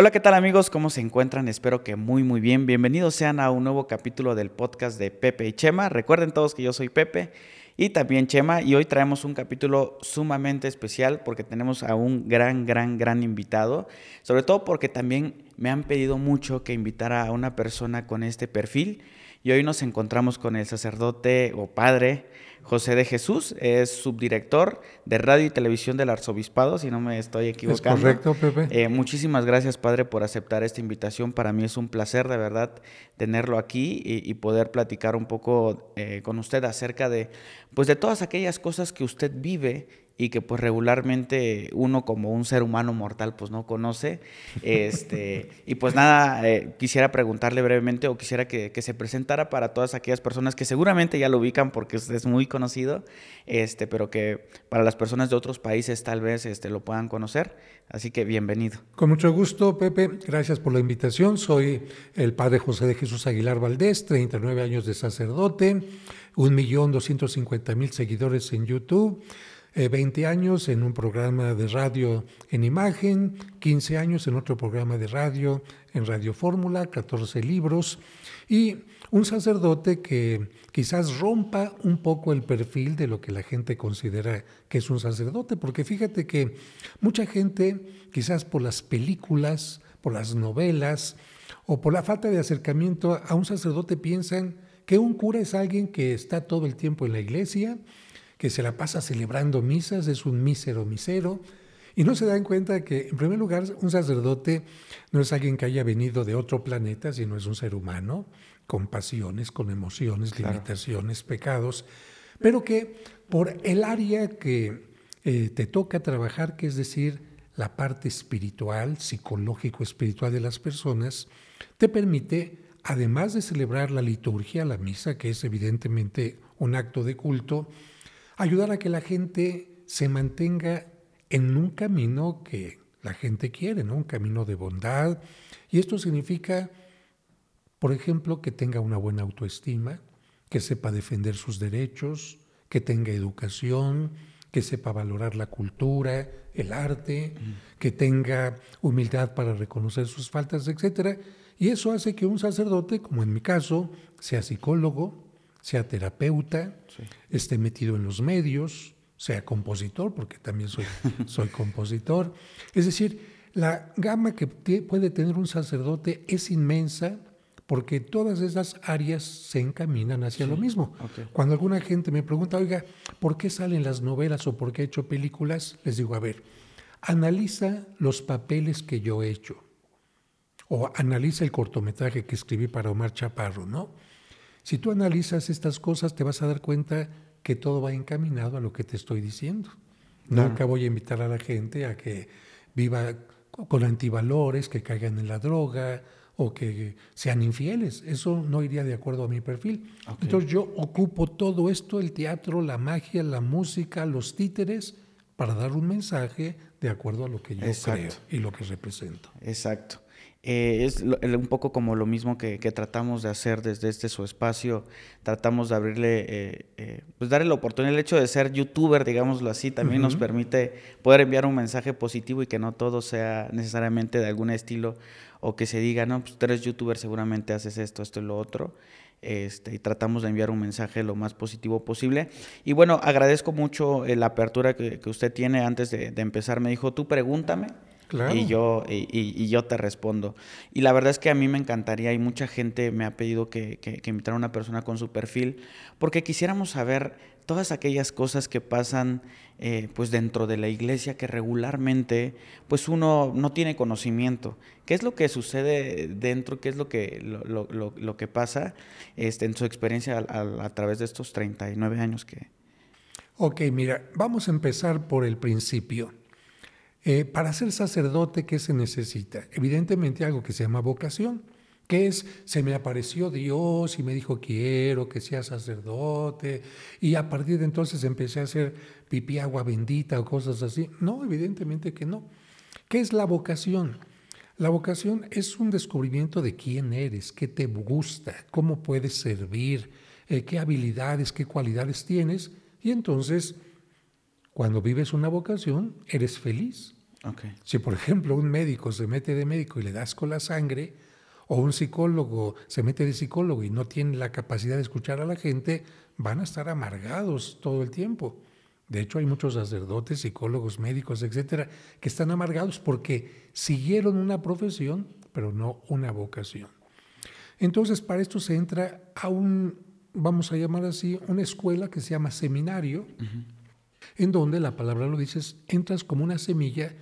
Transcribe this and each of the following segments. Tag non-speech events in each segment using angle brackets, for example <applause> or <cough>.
Hola, ¿qué tal amigos? ¿Cómo se encuentran? Espero que muy muy bien. Bienvenidos sean a un nuevo capítulo del podcast de Pepe y Chema. Recuerden todos que yo soy Pepe y también Chema y hoy traemos un capítulo sumamente especial porque tenemos a un gran, gran, gran invitado. Sobre todo porque también me han pedido mucho que invitara a una persona con este perfil y hoy nos encontramos con el sacerdote o padre José de Jesús, es subdirector de Radio y Televisión del Arzobispado, si no me estoy equivocando. Es correcto, Pepe. Eh, muchísimas gracias, Padre, por aceptar esta invitación. Para mí es un placer, de verdad, tenerlo aquí y, poder platicar un poco eh, con usted acerca de, pues, de todas aquellas cosas que usted vive y que pues regularmente uno como un ser humano mortal pues no conoce. Este, <laughs> y pues nada, eh, quisiera preguntarle brevemente o quisiera que, se presentara para todas aquellas personas que seguramente ya lo ubican porque es, muy conocido, este, pero que para las personas de otros países tal vez este, lo puedan conocer. Así que bienvenido. Con mucho gusto, Pepe. Gracias por la invitación. Soy el padre José de Jesús Aguilar Valdés, 39 años de sacerdote, 1.250.000 seguidores en YouTube. 20 eh, años en un programa de radio en imagen, 15 años en otro programa de radio en Radio Fórmula, 14 libros. Y un sacerdote que quizás rompa un poco el perfil de lo que la gente considera que es un sacerdote, porque fíjate que mucha gente, quizás por las películas, por las novelas o por la falta de acercamiento a un sacerdote piensan que un cura es alguien que está todo el tiempo en la iglesia, que se la pasa celebrando misas, es un mísero misero, y no se dan cuenta que, en primer lugar, un sacerdote no es alguien que haya venido de otro planeta, sino es un ser humano, con pasiones, con emociones, limitaciones, pecados, pero que por el área que eh, te toca trabajar, que es decir, la parte espiritual, psicológico-espiritual de las personas, te permite, además de celebrar la liturgia, la misa, que es evidentemente un acto de culto, ayudar a que la gente se mantenga en un camino que la gente quiere, ¿no? Un camino de bondad. Y esto significa, por ejemplo, que tenga una buena autoestima, que sepa defender sus derechos, que tenga educación, que sepa valorar la cultura, el arte, que tenga humildad para reconocer sus faltas, etc. Y eso hace que un sacerdote, como en mi caso, sea psicólogo, sea terapeuta, esté metido en los medios, sea compositor, porque también soy, <laughs> soy compositor. Es decir, la gama que puede tener un sacerdote es inmensa porque todas esas áreas se encaminan hacia lo mismo. Cuando alguna gente me pregunta, oiga, ¿por qué salen las novelas o por qué he hecho películas? Les digo, a ver, analiza los papeles que yo he hecho o analiza el cortometraje que escribí para Omar Chaparro, ¿no? Si tú analizas estas cosas, te vas a dar cuenta que todo va encaminado a lo que te estoy diciendo. Nunca voy a invitar a la gente a que viva con antivalores, que caigan en la droga o que sean infieles. Eso no iría de acuerdo a mi perfil. Entonces yo ocupo todo esto, el teatro, la magia, la música, los títeres, para dar un mensaje de acuerdo a lo que yo creo y lo que represento. Exacto. Eh, es un poco como lo mismo que, tratamos de hacer desde este su espacio. Tratamos de abrirle, eh, eh, pues darle la oportunidad. El hecho de ser youtuber, digámoslo así, también nos permite poder enviar un mensaje positivo y que no todo sea necesariamente de algún estilo o que se diga, no, pues tú eres youtuber, seguramente haces esto, esto y lo otro. Este, y tratamos de enviar un mensaje lo más positivo posible. Y bueno, agradezco mucho la apertura que, usted tiene antes de, de empezar. Me dijo, tú pregúntame y, yo, y, yo te respondo. Y la verdad es que a mí me encantaría, y mucha gente me ha pedido que, que, invitara a una persona con su perfil, porque quisiéramos saber todas aquellas cosas que pasan eh, pues dentro de la iglesia que regularmente pues uno no tiene conocimiento. ¿Qué es lo que sucede dentro? ¿Qué es lo que, lo, lo, lo que pasa este, en su experiencia a, a, través de estos 39 años que... Ok, mira, vamos a empezar por el principio. Eh, para ser sacerdote, ¿qué se necesita? Evidentemente algo que se llama vocación, que es, se me apareció Dios y me dijo, quiero que sea sacerdote, y a partir de entonces empecé a hacer pipí agua bendita o cosas así. No, evidentemente que no. ¿Qué es la vocación? La vocación es un descubrimiento de quién eres, qué te gusta, cómo puedes servir, eh, qué habilidades, qué cualidades tienes, y entonces, cuando vives una vocación, eres feliz. Si, por ejemplo, un médico se mete de médico y le das con la sangre, o un psicólogo se mete de psicólogo y no tiene la capacidad de escuchar a la gente, van a estar amargados todo el tiempo. De hecho, hay muchos sacerdotes, psicólogos, médicos, etcétera, que están amargados porque siguieron una profesión, pero no una vocación. Entonces, para esto se entra a un, vamos a llamar así, una escuela que se llama seminario, en donde la palabra lo dices, entras como una semilla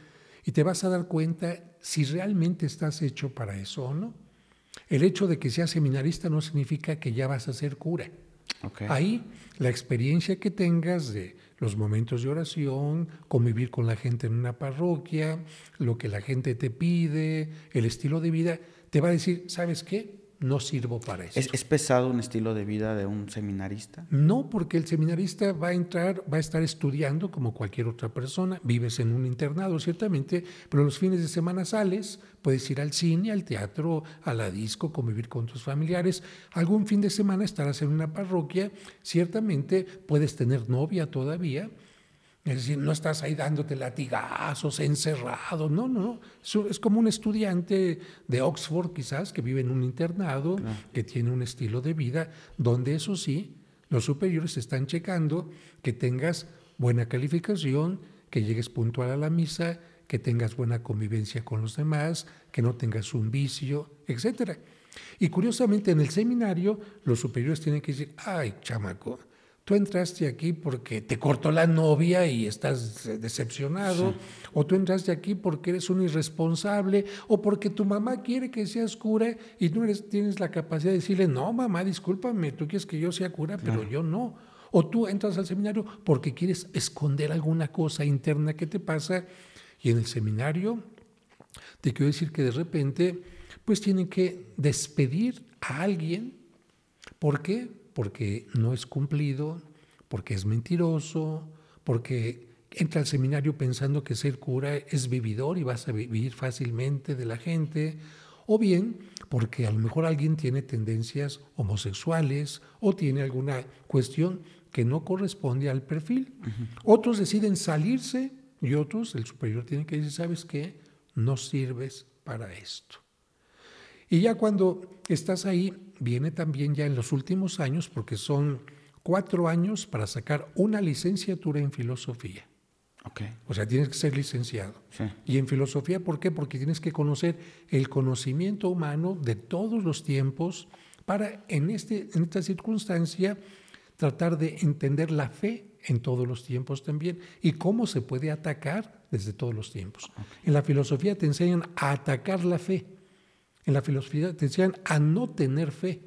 y te vas a dar cuenta si realmente estás hecho para eso o no. El hecho de que seas seminarista no significa que ya vas a ser cura. Ahí la experiencia que tengas de los momentos de oración, convivir con la gente en una parroquia, lo que la gente te pide, el estilo de vida, te va a decir, ¿sabes qué? No sirvo para eso. ¿Es, pesado un estilo de vida de un seminarista? No, porque el seminarista va a entrar, va a estar estudiando como cualquier otra persona. Vives en un internado, ciertamente, pero los fines de semana sales, puedes ir al cine, al teatro, a la disco, convivir con tus familiares. Algún fin de semana estarás en una parroquia, ciertamente puedes tener novia todavía es decir, no estás ahí dándote latigazos, encerrado. No, no, no. Es como un estudiante de Oxford, quizás, que vive en un internado, que tiene un estilo de vida, donde eso sí, los superiores están checando que tengas buena calificación, que llegues puntual a la misa, que tengas buena convivencia con los demás, que no tengas un vicio, etc. Y curiosamente, en el seminario, los superiores tienen que decir, ay, chamaco, tú entraste aquí porque te cortó la novia y estás decepcionado, o tú entraste aquí porque eres un irresponsable, o porque tu mamá quiere que seas cura y tú eres, tienes la capacidad de decirle, no, mamá, discúlpame, tú quieres que yo sea cura, pero yo no. O tú entras al seminario porque quieres esconder alguna cosa interna que te pasa y en el seminario te quiero decir que de repente pues tienen que despedir a alguien. ¿Por qué? Porque no es cumplido, porque es mentiroso, porque entra al seminario pensando que ser cura es vividor y vas a vivir fácilmente de la gente, o bien porque a lo mejor alguien tiene tendencias homosexuales o tiene alguna cuestión que no corresponde al perfil. Otros deciden salirse y otros, el superior tiene que decir, ¿sabes qué? No sirves para esto. Y ya cuando estás ahí, viene también ya en los últimos años, porque son cuatro años para sacar una licenciatura en filosofía. Okay. O sea, tienes que ser licenciado. Y en filosofía, ¿por qué? Porque tienes que conocer el conocimiento humano de todos los tiempos para, en, este, en esta circunstancia, tratar de entender la fe en todos los tiempos también y cómo se puede atacar desde todos los tiempos. En la filosofía te enseñan a atacar la fe en la filosofía te enseñan a no tener fe,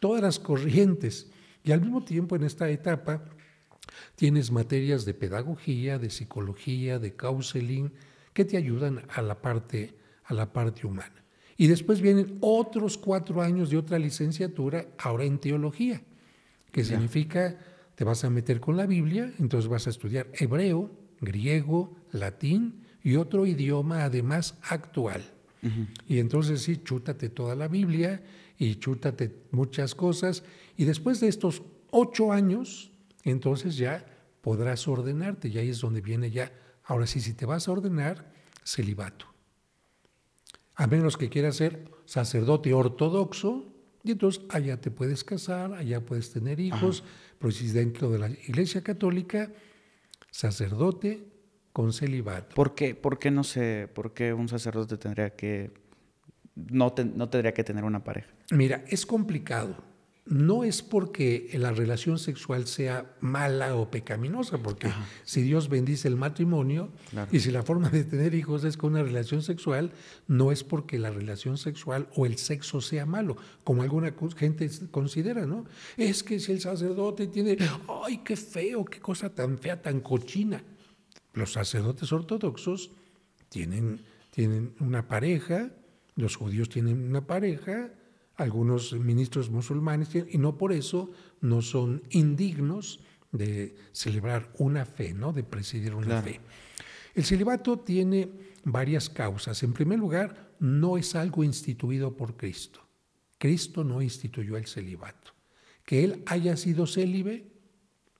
todas las corrientes. Y al mismo tiempo en esta etapa tienes materias de pedagogía, de psicología, de counseling, que te ayudan a la parte, a la parte humana. Y después vienen otros cuatro años de otra licenciatura, ahora en teología, que significa te vas a meter con la Biblia, entonces vas a estudiar hebreo, griego, latín y otro idioma además actual. Y entonces sí, chútate toda la Biblia y chútate muchas cosas. Y después de estos ocho años, entonces ya podrás ordenarte. Y ahí es donde viene ya. Ahora sí, si te vas a ordenar, celibato. A menos que quieras ser sacerdote ortodoxo, y entonces allá te puedes casar, allá puedes tener hijos, pero si dentro de la Iglesia Católica, sacerdote con celibato. ¿Por qué, por qué no sé, por qué un sacerdote tendría que, no, no tendría que tener una pareja? Mira, es complicado. no es porque la relación sexual sea mala o pecaminosa, porque si Dios bendice el matrimonio y si la forma de tener hijos es con una relación sexual, no es porque la relación sexual o el sexo sea malo, como alguna gente considera, ¿no? Es que si el sacerdote tiene, ay, qué feo, qué cosa tan fea, tan cochina. Los sacerdotes ortodoxos tienen, tienen una pareja, los judíos tienen una pareja, algunos ministros musulmanes, y no por eso no son indignos de celebrar una fe, ¿no? de presidir una fe. El celibato tiene varias causas. En primer lugar, no es algo instituido por Cristo. Cristo no instituyó el celibato. Que él haya sido célibe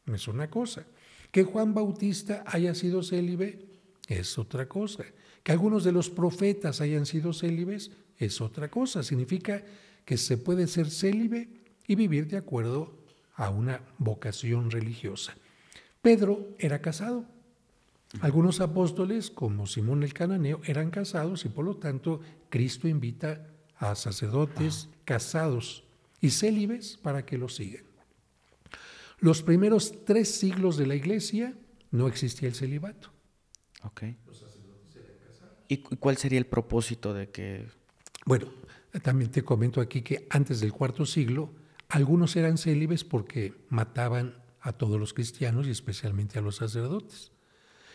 es una cosa. Que Juan Bautista haya sido célibe es otra cosa. Que algunos de los profetas hayan sido célibes es otra cosa. Significa que se puede ser célibe y vivir de acuerdo a una vocación religiosa. Pedro era casado. Algunos apóstoles, como Simón el Cananeo, eran casados y por lo tanto Cristo invita a sacerdotes casados y célibes para que lo sigan. Los primeros tres siglos de la iglesia no existía el celibato. Ok. ¿Y cuál sería el propósito de que... Bueno, también te comento aquí que antes del cuarto siglo, algunos eran célibes porque mataban a todos los cristianos y especialmente a los sacerdotes.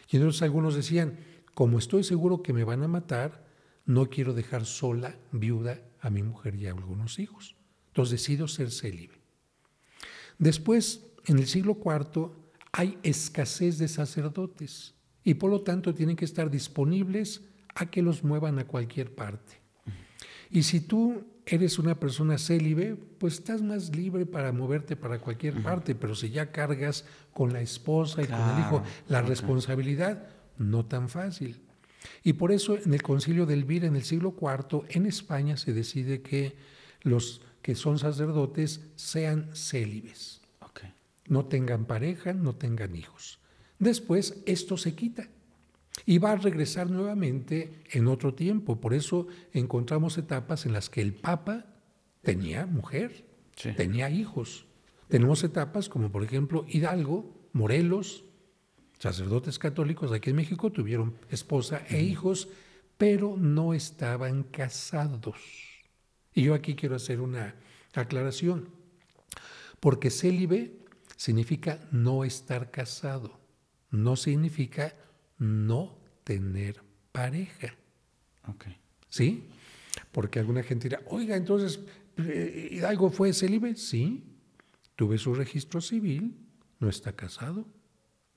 Y entonces algunos decían, como estoy seguro que me van a matar, no quiero dejar sola, viuda, a mi mujer y a algunos hijos. Entonces decido ser célibe. Después, en el siglo IV, hay escasez de sacerdotes y por lo tanto tienen que estar disponibles a que los muevan a cualquier parte. Y si tú eres una persona célibe, pues estás más libre para moverte para cualquier parte, pero si ya cargas con la esposa y con el hijo la responsabilidad, no tan fácil. Y por eso en el concilio del Vir en el siglo IV en España se decide que los que son sacerdotes sean célibes. No tengan pareja, no tengan hijos. Después esto se quita y va a regresar nuevamente en otro tiempo. Por eso encontramos etapas en las que el Papa tenía mujer, tenía hijos. Tenemos etapas como por ejemplo Hidalgo, Morelos, sacerdotes católicos aquí en México tuvieron esposa e hijos, pero no estaban casados. Y yo aquí quiero hacer una aclaración, porque célibe significa no estar casado, no significa no tener pareja. ¿Sí? Porque alguna gente dirá, oiga, entonces, eh, ¿Hidalgo fue célibe? Sí, tuve su registro civil, no está casado.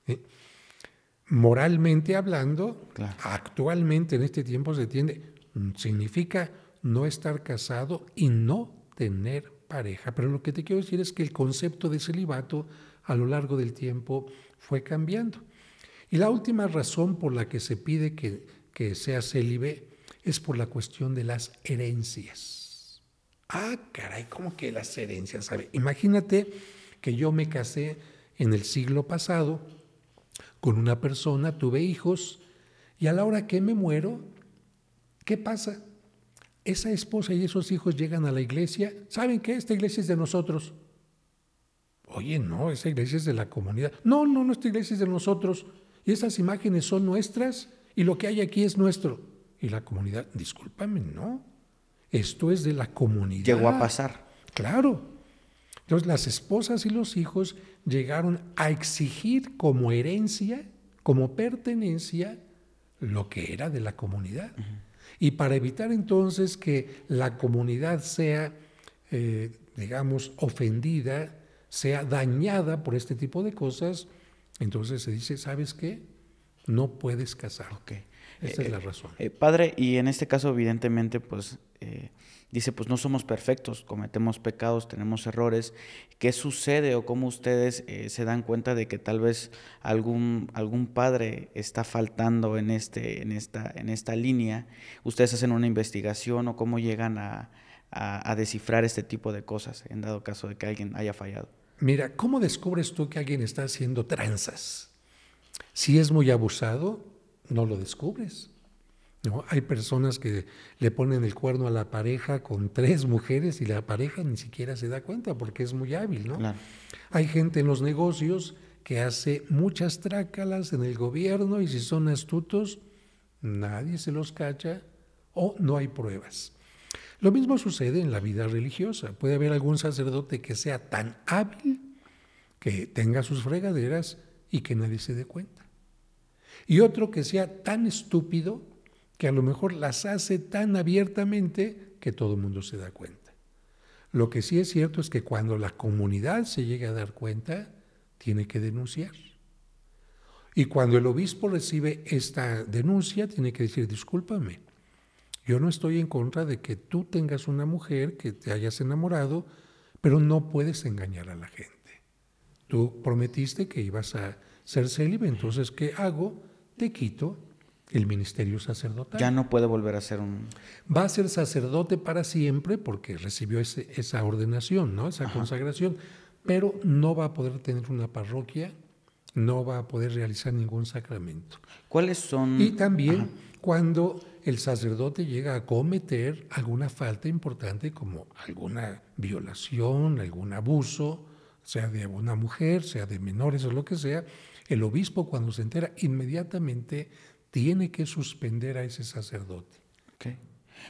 ¿eh? Moralmente hablando, actualmente en este tiempo se entiende, mm, significa no estar casado y no tener pareja. Pero lo que te quiero decir es que el concepto de celibato a lo largo del tiempo fue cambiando. Y la última razón por la que se pide que, que sea célibe es por la cuestión de las herencias. Ah, caray, ¿cómo que las herencias? Imagínate que yo me casé en el siglo pasado con una persona, tuve hijos, y a la hora que me muero, ¿qué pasa? Esa esposa y esos hijos llegan a la iglesia, ¿saben qué? Esta iglesia es de nosotros. Oye, no, esa iglesia es de la comunidad. No, no, no, esta iglesia es de nosotros y esas imágenes son nuestras y lo que hay aquí es nuestro. Y la comunidad, discúlpame, no. Esto es de la comunidad. Llegó a pasar. Claro. Entonces las esposas y los hijos llegaron a exigir como herencia, como pertenencia, lo que era de la comunidad. Y para evitar entonces que la comunidad sea, eh, digamos, ofendida, sea dañada por este tipo de cosas, entonces se dice, ¿sabes qué? No puedes casar. Ok. Esta es la eh, razón. Eh, padre, y en este caso, evidentemente, pues dice, pues no somos perfectos, cometemos pecados, tenemos errores. ¿Qué sucede o cómo ustedes se dan cuenta de que tal vez algún, algún padre está faltando en, este, en, esta, en esta línea? ¿Ustedes hacen una investigación o cómo llegan a, a descifrar este tipo de cosas en dado caso de que alguien haya fallado? Mira, ¿cómo descubres tú que alguien está haciendo tranzas? Si es muy abusado, no lo descubres. ¿No? Hay personas que le ponen el cuerno a la pareja con tres mujeres y la pareja ni siquiera se da cuenta porque es muy hábil, ¿no? Hay gente en los negocios que hace muchas trácalas en el gobierno y si son astutos, nadie se los cacha o no hay pruebas. Lo mismo sucede en la vida religiosa. Puede haber algún sacerdote que sea tan hábil que tenga sus fregaderas y que nadie se dé cuenta. Y otro que sea tan estúpido que a lo mejor las hace tan abiertamente que todo el mundo se da cuenta. Lo que sí es cierto es que cuando la comunidad se llega a dar cuenta, tiene que denunciar. Y cuando el obispo recibe esta denuncia, tiene que decir, discúlpame, yo no estoy en contra de que tú tengas una mujer, que te hayas enamorado, pero no puedes engañar a la gente. Tú prometiste que ibas a ser célibe, entonces, ¿qué hago? Te quito el ministerio sacerdotal. Ya no puede volver a ser un... Va a ser sacerdote para siempre porque recibió esa ordenación, ¿no? esa consagración, pero no va a poder tener una parroquia, no va a poder realizar ningún sacramento. ¿Cuáles son...? Y también cuando el sacerdote llega a cometer alguna falta importante como alguna violación, algún abuso, sea de una mujer, sea de menores o lo que sea, el obispo cuando se entera inmediatamente tiene que suspender a ese sacerdote.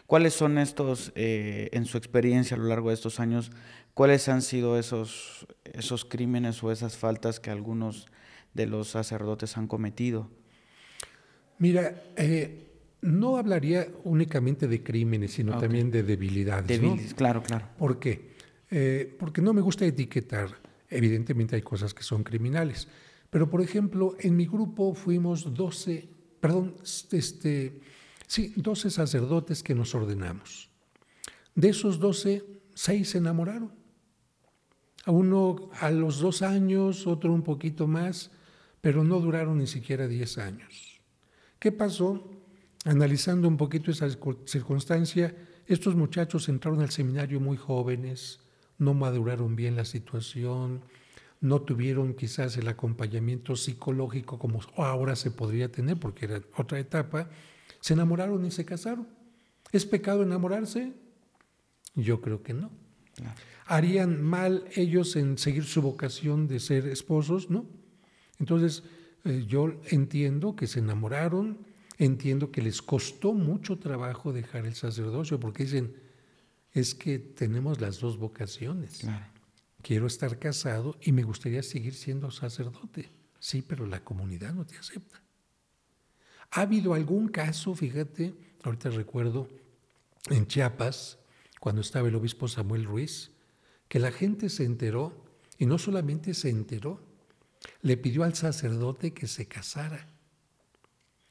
¿Cuáles son estos, eh, en su experiencia a lo largo de estos años, cuáles han sido esos, esos crímenes o esas faltas que algunos de los sacerdotes han cometido? Mira, eh, no hablaría únicamente de crímenes, sino también de debilidades. claro, claro. ¿Por qué? Eh, porque no me gusta etiquetar. Evidentemente hay cosas que son criminales. Pero, por ejemplo, en mi grupo fuimos 12 perdón, este, sí, 12 sacerdotes que nos ordenamos. De esos 12, seis se enamoraron. A uno a los dos años, otro un poquito más, pero no duraron ni siquiera 10 años. ¿Qué pasó? Analizando un poquito esa circunstancia, estos muchachos entraron al seminario muy jóvenes, no maduraron bien la situación, no tuvieron quizás el acompañamiento psicológico como ahora se podría tener, porque era otra etapa, se enamoraron y se casaron. ¿Es pecado enamorarse? Yo creo que no. ¿Harían mal ellos en seguir su vocación de ser esposos? No. Entonces, eh, yo entiendo que se enamoraron, entiendo que les costó mucho trabajo dejar el sacerdocio, porque dicen, es que tenemos las dos vocaciones. Claro quiero estar casado y me gustaría seguir siendo sacerdote. Sí, pero la comunidad no te acepta. Ha habido algún caso, fíjate, ahorita recuerdo, en Chiapas, cuando estaba el obispo Samuel Ruiz, que la gente se enteró, y no solamente se enteró, le pidió al sacerdote que se casara.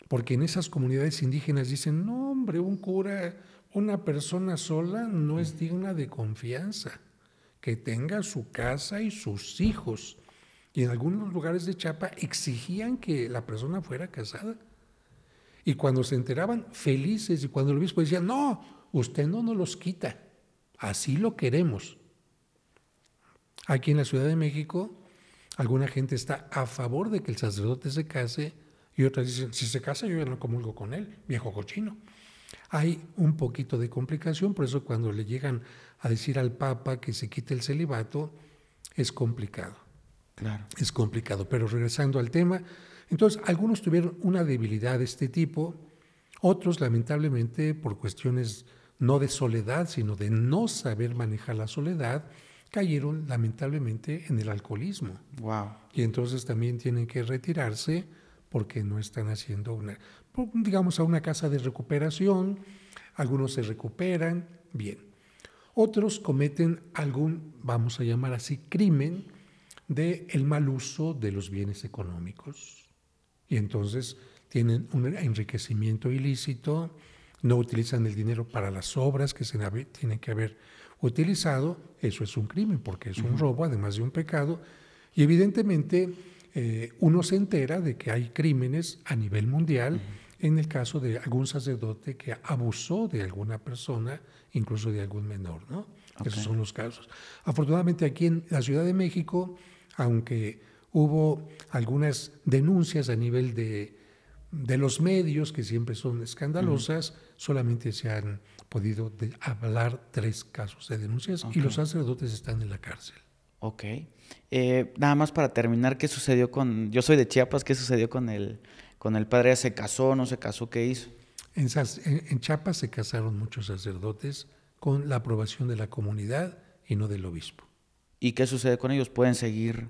Porque en esas comunidades indígenas dicen, no hombre, un cura, una persona sola no es digna de confianza que tenga su casa y sus hijos. Y en algunos lugares de Chapa exigían que la persona fuera casada. Y cuando se enteraban, felices, y cuando el obispo decía, no, usted no nos los quita, así lo queremos. Aquí en la Ciudad de México, alguna gente está a favor de que el sacerdote se case y otras dicen, si se casa yo ya no comulgo con él, viejo cochino. Hay un poquito de complicación, por eso cuando le llegan a decir al Papa que se quite el celibato, es complicado. Claro. Es complicado. Pero regresando al tema, entonces algunos tuvieron una debilidad de este tipo, otros lamentablemente por cuestiones no de soledad, sino de no saber manejar la soledad, cayeron lamentablemente en el alcoholismo. Wow. Y entonces también tienen que retirarse porque no están haciendo una, digamos, a una casa de recuperación, algunos se recuperan, bien. Otros cometen algún, vamos a llamar así, crimen de el mal uso de los bienes económicos. Y entonces tienen un enriquecimiento ilícito, no utilizan el dinero para las obras que se tienen que haber utilizado, eso es un crimen porque es un robo, además de un pecado, y evidentemente eh, uno se entera de que hay crímenes a nivel mundial en el caso de algún sacerdote que abusó de alguna persona, incluso de algún menor, ¿no? Esos son los casos. Afortunadamente aquí en la Ciudad de México, aunque hubo algunas denuncias a nivel de de los medios, que siempre son escandalosas, solamente se han podido hablar tres casos de denuncias y los sacerdotes están en la cárcel. Ok. Eh, nada más para terminar, ¿qué sucedió con... Yo soy de Chiapas, ¿qué sucedió con el, con el padre? ¿Se casó, no se casó? ¿Qué hizo? En, en Chiapas se casaron muchos sacerdotes con la aprobación de la comunidad y no del obispo. ¿Y qué sucede con ellos? ¿Pueden seguir?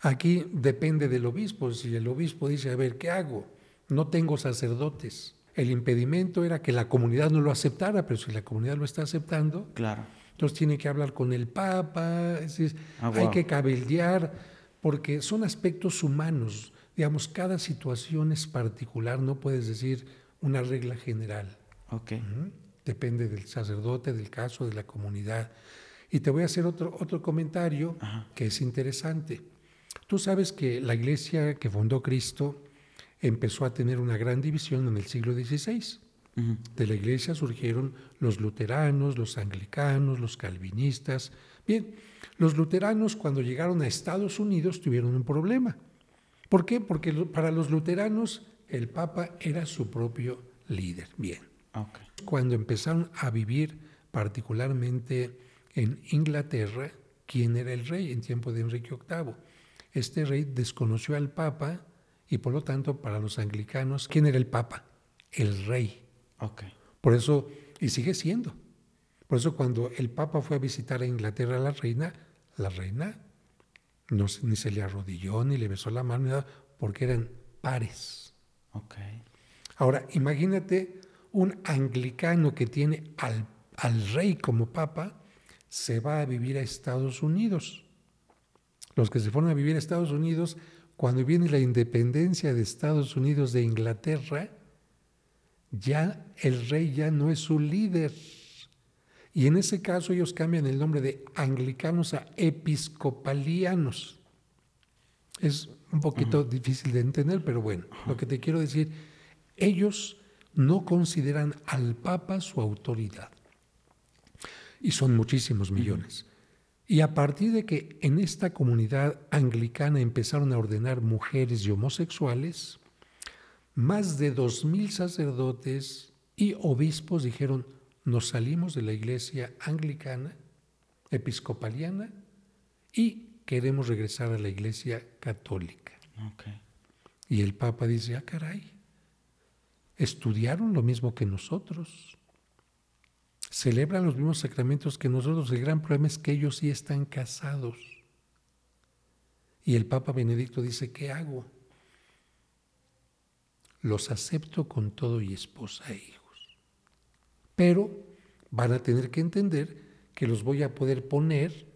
Aquí depende del obispo. Si el obispo dice, a ver, ¿qué hago? No tengo sacerdotes. El impedimento era que la comunidad no lo aceptara, pero si la comunidad lo está aceptando, claro. entonces tiene que hablar con el Papa, ah, hay que cabildear, porque son aspectos humanos. Digamos, cada situación es particular, no puedes decir una regla general. Okay. Depende del sacerdote, del caso, de la comunidad. Y te voy a hacer otro, otro comentario que es interesante. Tú sabes que la iglesia que fundó Cristo empezó a tener una gran división en el siglo XVI. De la iglesia surgieron los luteranos, los anglicanos, los calvinistas. Bien, los luteranos cuando llegaron a Estados Unidos tuvieron un problema. ¿Por qué? Porque para los luteranos el Papa era su propio líder. Bien. Cuando empezaron a vivir particularmente en Inglaterra, ¿quién era el rey en tiempo de Enrique VIII? Este rey desconoció al Papa y por lo tanto para los anglicanos, ¿quién era el Papa? El rey. Okay. Por eso, y sigue siendo. Por eso cuando el Papa fue a visitar a Inglaterra a la reina, la reina no, ni se le arrodilló, ni le besó la mano, porque eran pares. Okay. Ahora, imagínate un anglicano que tiene al, al rey como papa, se va a vivir a Estados Unidos. Los que se fueron a vivir a Estados Unidos, cuando viene la independencia de Estados Unidos de Inglaterra, ya el rey ya no es su líder. Y en ese caso ellos cambian el nombre de anglicanos a episcopalianos. Es un poquito difícil de entender, pero bueno, lo que te quiero decir, ellos no consideran al Papa su autoridad. Y son muchísimos millones. Y a partir de que en esta comunidad anglicana empezaron a ordenar mujeres y homosexuales, más de dos mil sacerdotes y obispos dijeron, nos salimos de la iglesia anglicana, episcopaliana, y queremos regresar a la iglesia católica. Y el Papa dice, ah, caray, estudiaron lo mismo que nosotros, celebran los mismos sacramentos que nosotros. El gran problema es que ellos sí están casados. Y el Papa Benedicto dice, ¿qué hago? Los acepto con todo y esposa e hijos. Pero van a tener que entender que los voy a poder poner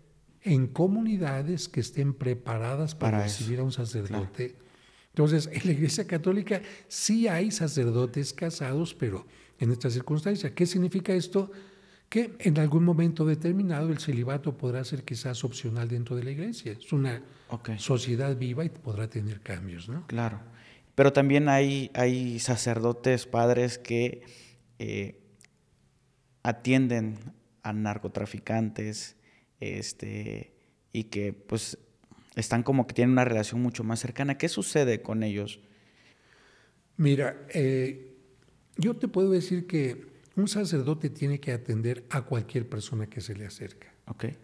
en comunidades que estén preparadas para, recibir a un sacerdote. Entonces, en la Iglesia Católica sí hay sacerdotes casados, pero en esta circunstancia. ¿Qué significa esto? Que en algún momento determinado el celibato podrá ser quizás opcional dentro de la iglesia. Es una sociedad viva y podrá tener cambios, ¿no? Claro. Pero también hay, hay sacerdotes, padres que eh, atienden a narcotraficantes este, y que pues están como que tienen una relación mucho más cercana. ¿Qué sucede con ellos? Mira, eh, yo te puedo decir que un sacerdote tiene que atender a cualquier persona que se le acerca. Okay.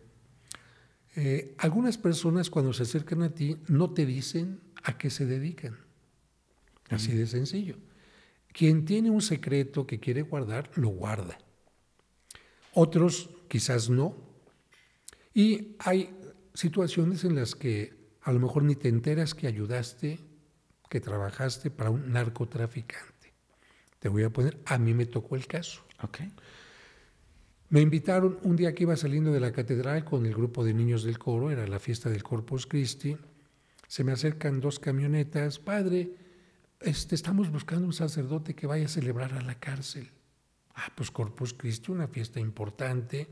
Eh, algunas personas cuando se acercan a ti no te dicen a qué se dedican. Así de sencillo. Quien tiene un secreto que quiere guardar, lo guarda. Otros quizás no. Y hay situaciones en las que a lo mejor ni te enteras que ayudaste, que trabajaste para un narcotraficante. Te voy a poner, a mí me tocó el caso. Okay. Me invitaron un día que iba saliendo de la catedral con el grupo de niños del coro, era la fiesta del Corpus Christi. Se me acercan dos camionetas, padre, este, estamos buscando un sacerdote que vaya a celebrar a la cárcel. Ah, pues Corpus Christi, una fiesta importante.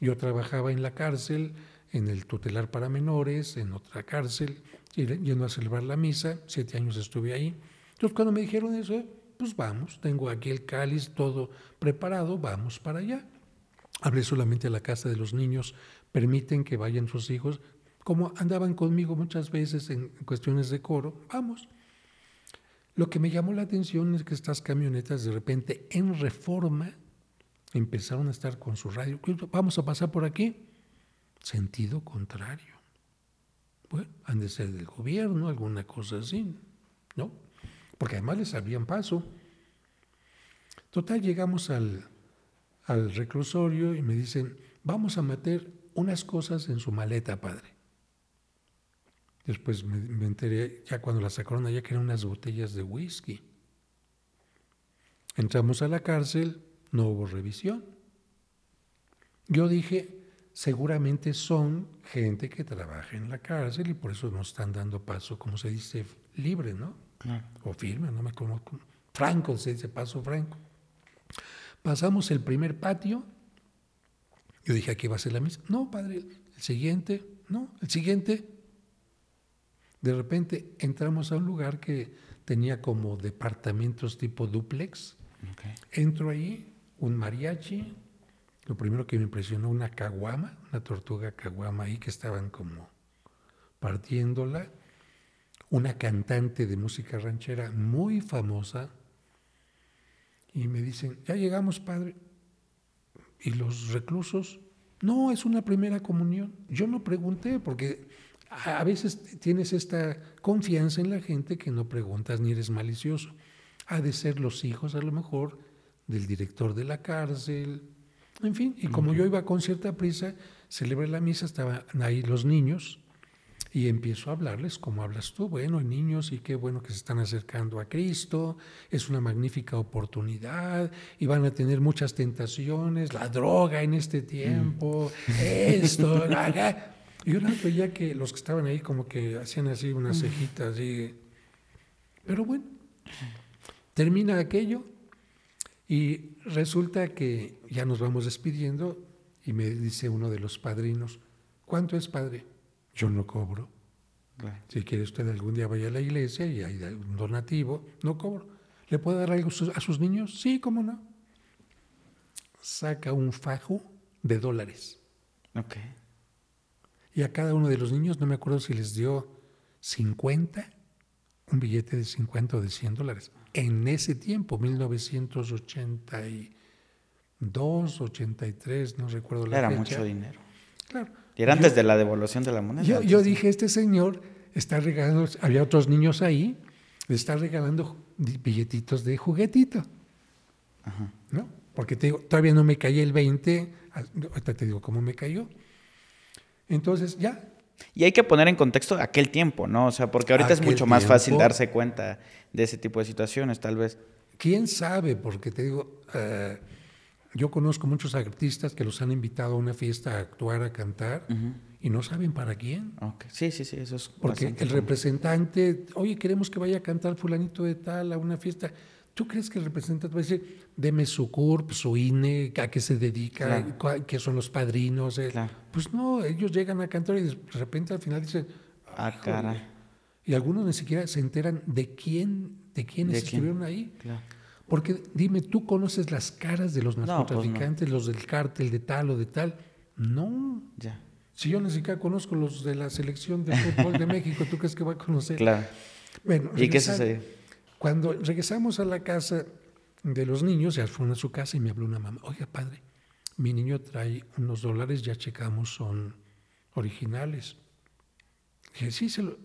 Yo trabajaba en la cárcel, en el tutelar para menores, en otra cárcel, yendo a celebrar la misa. Siete años estuve ahí. Entonces, cuando me dijeron eso, pues vamos, tengo aquí el cáliz todo preparado, vamos para allá. Hablé solamente a la casa de los niños, permiten que vayan sus hijos, como andaban conmigo muchas veces en cuestiones de coro, vamos. Lo que me llamó la atención es que estas camionetas de repente en reforma empezaron a estar con su radio. Vamos a pasar por aquí. Sentido contrario. Bueno, han de ser del gobierno, alguna cosa así, ¿no? Porque además les abrían paso. Total, llegamos al, al reclusorio y me dicen, vamos a meter unas cosas en su maleta, padre. Después me, enteré, ya cuando la sacaron allá, que eran unas botellas de whisky. Entramos a la cárcel, no hubo revisión. Yo dije, seguramente son gente que trabaja en la cárcel y por eso nos están dando paso, como se dice, libre, ¿no? O firme, no me acuerdo. Franco, se dice paso franco. Pasamos el primer patio. Yo dije, aquí va a ser la misma. No, padre, el siguiente, no, el siguiente. De repente entramos a un lugar que tenía como departamentos tipo duplex. Entro ahí, un mariachi. Lo primero que me impresionó, una caguama, una tortuga caguama ahí que estaban como partiéndola. Una cantante de música ranchera muy famosa. Y me dicen, ya llegamos, padre. ¿Y los reclusos? No, es una primera comunión. Yo no pregunté porque a veces tienes esta confianza en la gente que no preguntas ni eres malicioso. Ha de ser los hijos a lo mejor del director de la cárcel, en fin. Y como yo iba con cierta prisa, celebré la misa, estaban ahí los niños y empiezo a hablarles como hablas tú. Bueno, niños, y qué bueno que se están acercando a Cristo, es una magnífica oportunidad y van a tener muchas tentaciones, la droga en este tiempo, esto, acá. <laughs> Y una veía que los que estaban ahí como que hacían así unas cejitas y... Pero bueno, termina aquello y resulta que ya nos vamos despidiendo y me dice uno de los padrinos, ¿cuánto es padre? Yo no cobro. Si quiere usted algún día vaya a la iglesia y hay un donativo, no cobro. ¿Le puede dar algo a sus niños? Sí, cómo no. Saca un fajo de dólares. Okay. Y a cada uno de los niños, no me acuerdo si les dio 50, un billete de 50 o de 100 dólares. En ese tiempo, 1982, 83, no recuerdo la Era mucho dinero. Claro. Y era antes de la devolución de la moneda. Yo, dije, este señor está regalando, había otros niños ahí, le está regalando billetitos de juguetito. Ajá. ¿No? Porque te digo, todavía no me caí el 20, ahorita te digo cómo me cayó. Entonces, ya. Y hay que poner en contexto aquel tiempo, ¿no? O sea, porque ahorita es mucho más fácil darse cuenta de ese tipo de situaciones, tal vez. ¿Quién sabe? Porque te digo, eh, yo conozco muchos artistas que los han invitado a una fiesta a actuar, a cantar, y no saben para quién. Sí, sí, sí, eso es. Porque el representante, oye, queremos que vaya a cantar fulanito de tal a una fiesta. ¿Tú crees que el representante va a decir, deme su CURP, su INE, a qué se dedica, qué son los padrinos? Eh"? Pues no, ellos llegan a cantar y de repente al final dicen, ah, cara. Y algunos ni siquiera se enteran de quién, de quiénes estuvieron ahí. Porque dime, ¿tú conoces las caras de los pues narcotraficantes, los del cártel de tal o de tal? No. Ya. Si yo ni siquiera conozco los de la selección de fútbol de <laughs> México, ¿tú crees que va a conocer? Claro. Bueno, ¿Y qué sucedió? Cuando regresamos a la casa de los niños, ya fueron a su casa y me habló una mamá, oiga padre, mi niño trae unos dólares, ya checamos, son originales. Dije, sí, se lo...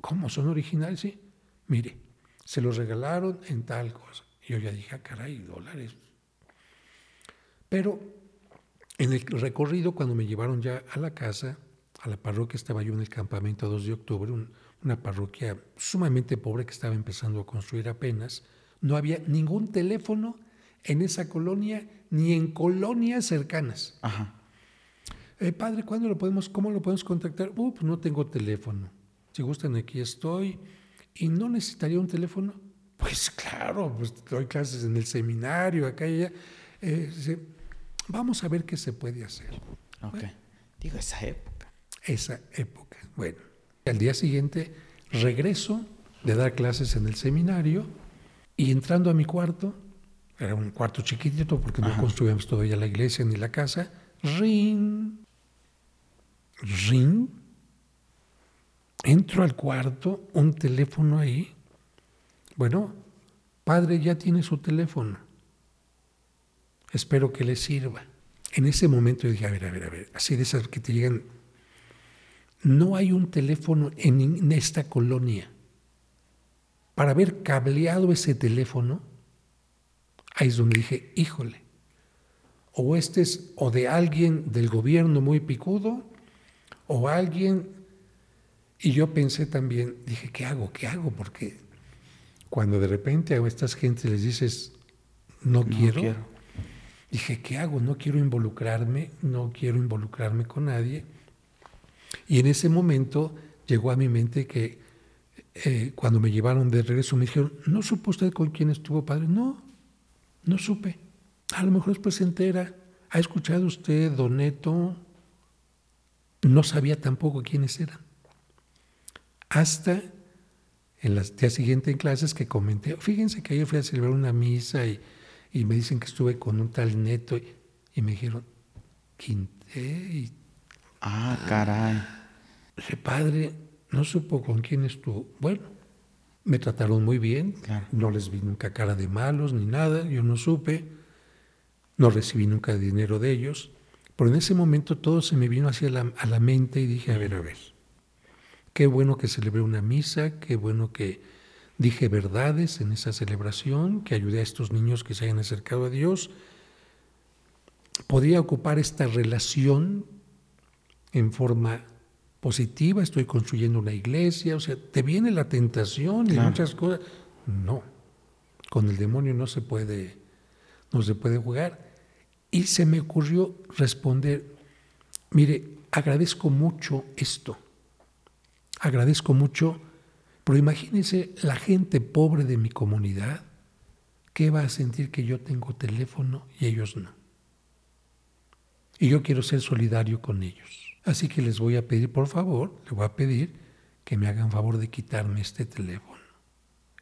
¿cómo son originales? Sí, mire, se los regalaron en tal cosa. Yo ya dije, ah, caray, dólares. Pero en el recorrido, cuando me llevaron ya a la casa, a la parroquia, estaba yo en el campamento 2 de octubre, un, una parroquia sumamente pobre que estaba empezando a construir apenas. No había ningún teléfono en esa colonia ni en colonias cercanas. Ajá. Eh, padre, ¿cuándo lo podemos, cómo lo podemos contactar? Uh, pues no tengo teléfono. Si gustan, aquí estoy. ¿Y no necesitaría un teléfono? Pues claro, pues doy clases en el seminario, acá y allá. Eh, vamos a ver qué se puede hacer. Ok. Digo, esa época. Esa época. Bueno. Al día siguiente regreso de dar clases en el seminario y entrando a mi cuarto, era un cuarto chiquitito porque no construíamos todavía la iglesia ni la casa, ring, ring, entro al cuarto, un teléfono ahí Bueno, padre ya tiene su teléfono. Espero que le sirva. En ese momento yo dije, a ver, a ver, a ver, así de esas que te llegan, no hay un teléfono en esta colonia. Para haber cableado ese teléfono, ahí es donde dije, híjole, o este es o de alguien del gobierno muy picudo, o alguien, y yo pensé también, dije, ¿qué hago? ¿Qué hago? Porque cuando de repente a estas gentes les dices, no, quiero Dije, ¿qué hago? No quiero involucrarme, no quiero involucrarme con nadie. Y en ese momento llegó a mi mente que eh, cuando me llevaron de regreso me dijeron, ¿no supo usted con quién estuvo padre? No, no supe. A lo mejor después se entera. ¿Ha escuchado usted, Don Neto? No sabía tampoco quiénes eran. Hasta en las días siguientes en clases que comenté, fíjense que ayer fui a celebrar una misa y y me dicen que estuve con un tal neto y, me dijeron, Quinté. Y, ah, caray. Ese padre no supo con quién estuvo. Bueno, me trataron muy bien, no les vi nunca cara de malos ni nada, yo no supe, no recibí nunca dinero de ellos, pero en ese momento todo se me vino hacia la, a la mente y dije, a ver, a ver, qué bueno que celebré una misa, qué bueno que dije verdades en esa celebración, que ayudé a estos niños que se hayan acercado a Dios. Podría ocupar esta relación en forma positiva, estoy construyendo una iglesia, o sea, te viene la tentación y muchas cosas. No, con el demonio no se puede, no se puede jugar. Y se me ocurrió responder, mire, agradezco mucho esto, agradezco mucho pero imagínense la gente pobre de mi comunidad, ¿qué va a sentir que yo tengo teléfono y ellos no? Y yo quiero ser solidario con ellos. Así que les voy a pedir, por favor, les voy a pedir que me hagan favor de quitarme este teléfono.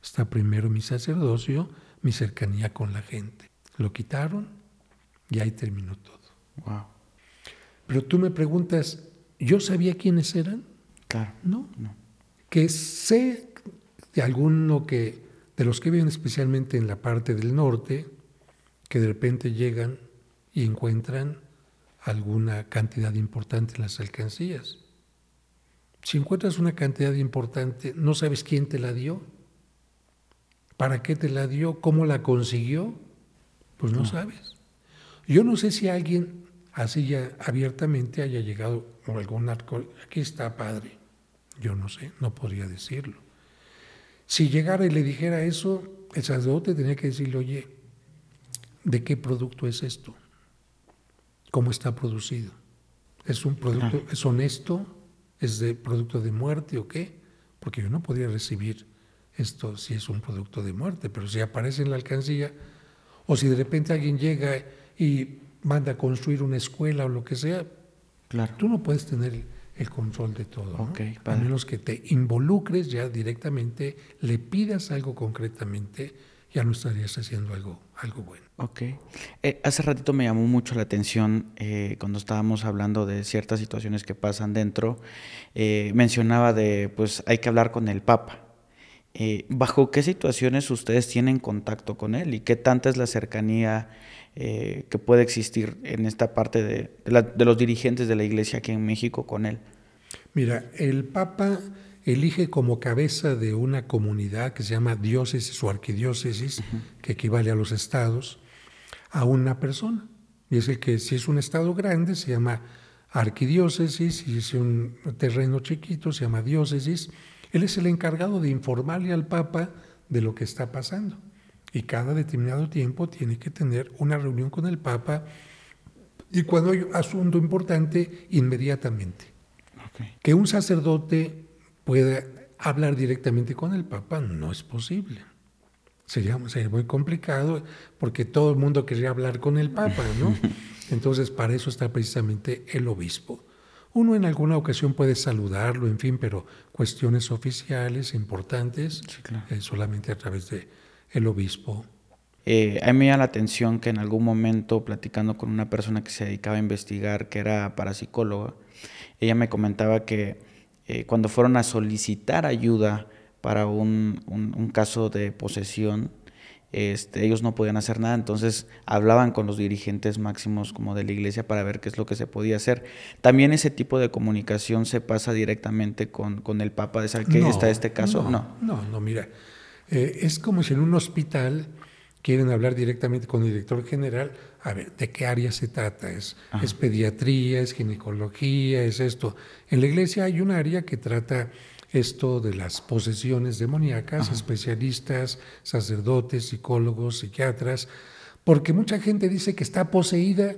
Está primero mi sacerdocio, mi cercanía con la gente. Lo quitaron y ahí terminó todo. Wow. Pero tú me preguntas, ¿yo sabía quiénes eran? Claro. No. No que sé de alguno que, de los que viven especialmente en la parte del norte, que de repente llegan y encuentran alguna cantidad importante en las alcancías. Si encuentras una cantidad importante, no sabes quién te la dio, para qué te la dio, cómo la consiguió, pues no, sabes. Yo no sé si alguien así ya abiertamente haya llegado con algún arco, aquí está padre, yo no sé, no podría decirlo. Si llegara y le dijera eso, el sacerdote tenía que decirle, oye, ¿de qué producto es esto? ¿Cómo está producido? ¿Es un producto, es honesto? ¿Es de producto de muerte o qué? Porque yo no podría recibir esto si es un producto de muerte, pero si aparece en la alcancía, o si de repente alguien llega y manda a construir una escuela o lo que sea, claro. tú no puedes tener el control de todo. A menos que te involucres ya directamente, le pidas algo concretamente, ya no estarías haciendo algo, algo bueno. Ok. Eh, hace ratito me llamó mucho la atención eh, cuando estábamos hablando de ciertas situaciones que pasan dentro. Eh, mencionaba de, pues hay que hablar con el Papa. ¿Bajo qué situaciones ustedes tienen contacto con él y qué tanta es la cercanía eh, que puede existir en esta parte de, de, los dirigentes de la iglesia aquí en México con él. Mira, el Papa elige como cabeza de una comunidad que se llama diócesis o arquidiócesis, que equivale a los estados, a una persona. Y es el que si es un estado grande se llama arquidiócesis, si es un terreno chiquito se llama diócesis. Él es el encargado de informarle al Papa de lo que está pasando y cada determinado tiempo tiene que tener una reunión con el Papa y cuando hay asunto importante, inmediatamente. Que un sacerdote pueda hablar directamente con el Papa no es posible. Sería, muy complicado porque todo el mundo querría hablar con el Papa, ¿no? <laughs> Entonces, para eso está precisamente el obispo. Uno en alguna ocasión puede saludarlo, en fin, pero cuestiones oficiales importantes eh, solamente a través de, el obispo. Eh, a mí me llama la atención que en algún momento, platicando con una persona que se dedicaba a investigar, que era parapsicóloga, ella me comentaba que eh, cuando fueron a solicitar ayuda para un, un, caso de posesión, este, ellos no podían hacer nada, entonces hablaban con los dirigentes máximos como de la iglesia para ver qué es lo que se podía hacer. También ese tipo de comunicación se pasa directamente con, con el Papa de saber que está este caso. No, no, no, mira, eh, es como si en un hospital quieren hablar directamente con el director general, a ver, ¿de qué área se trata? ¿Es, ¿Es, pediatría, es ginecología, es esto? En la iglesia hay un área que trata esto de las posesiones demoníacas, especialistas, sacerdotes, psicólogos, psiquiatras, porque mucha gente dice que está poseída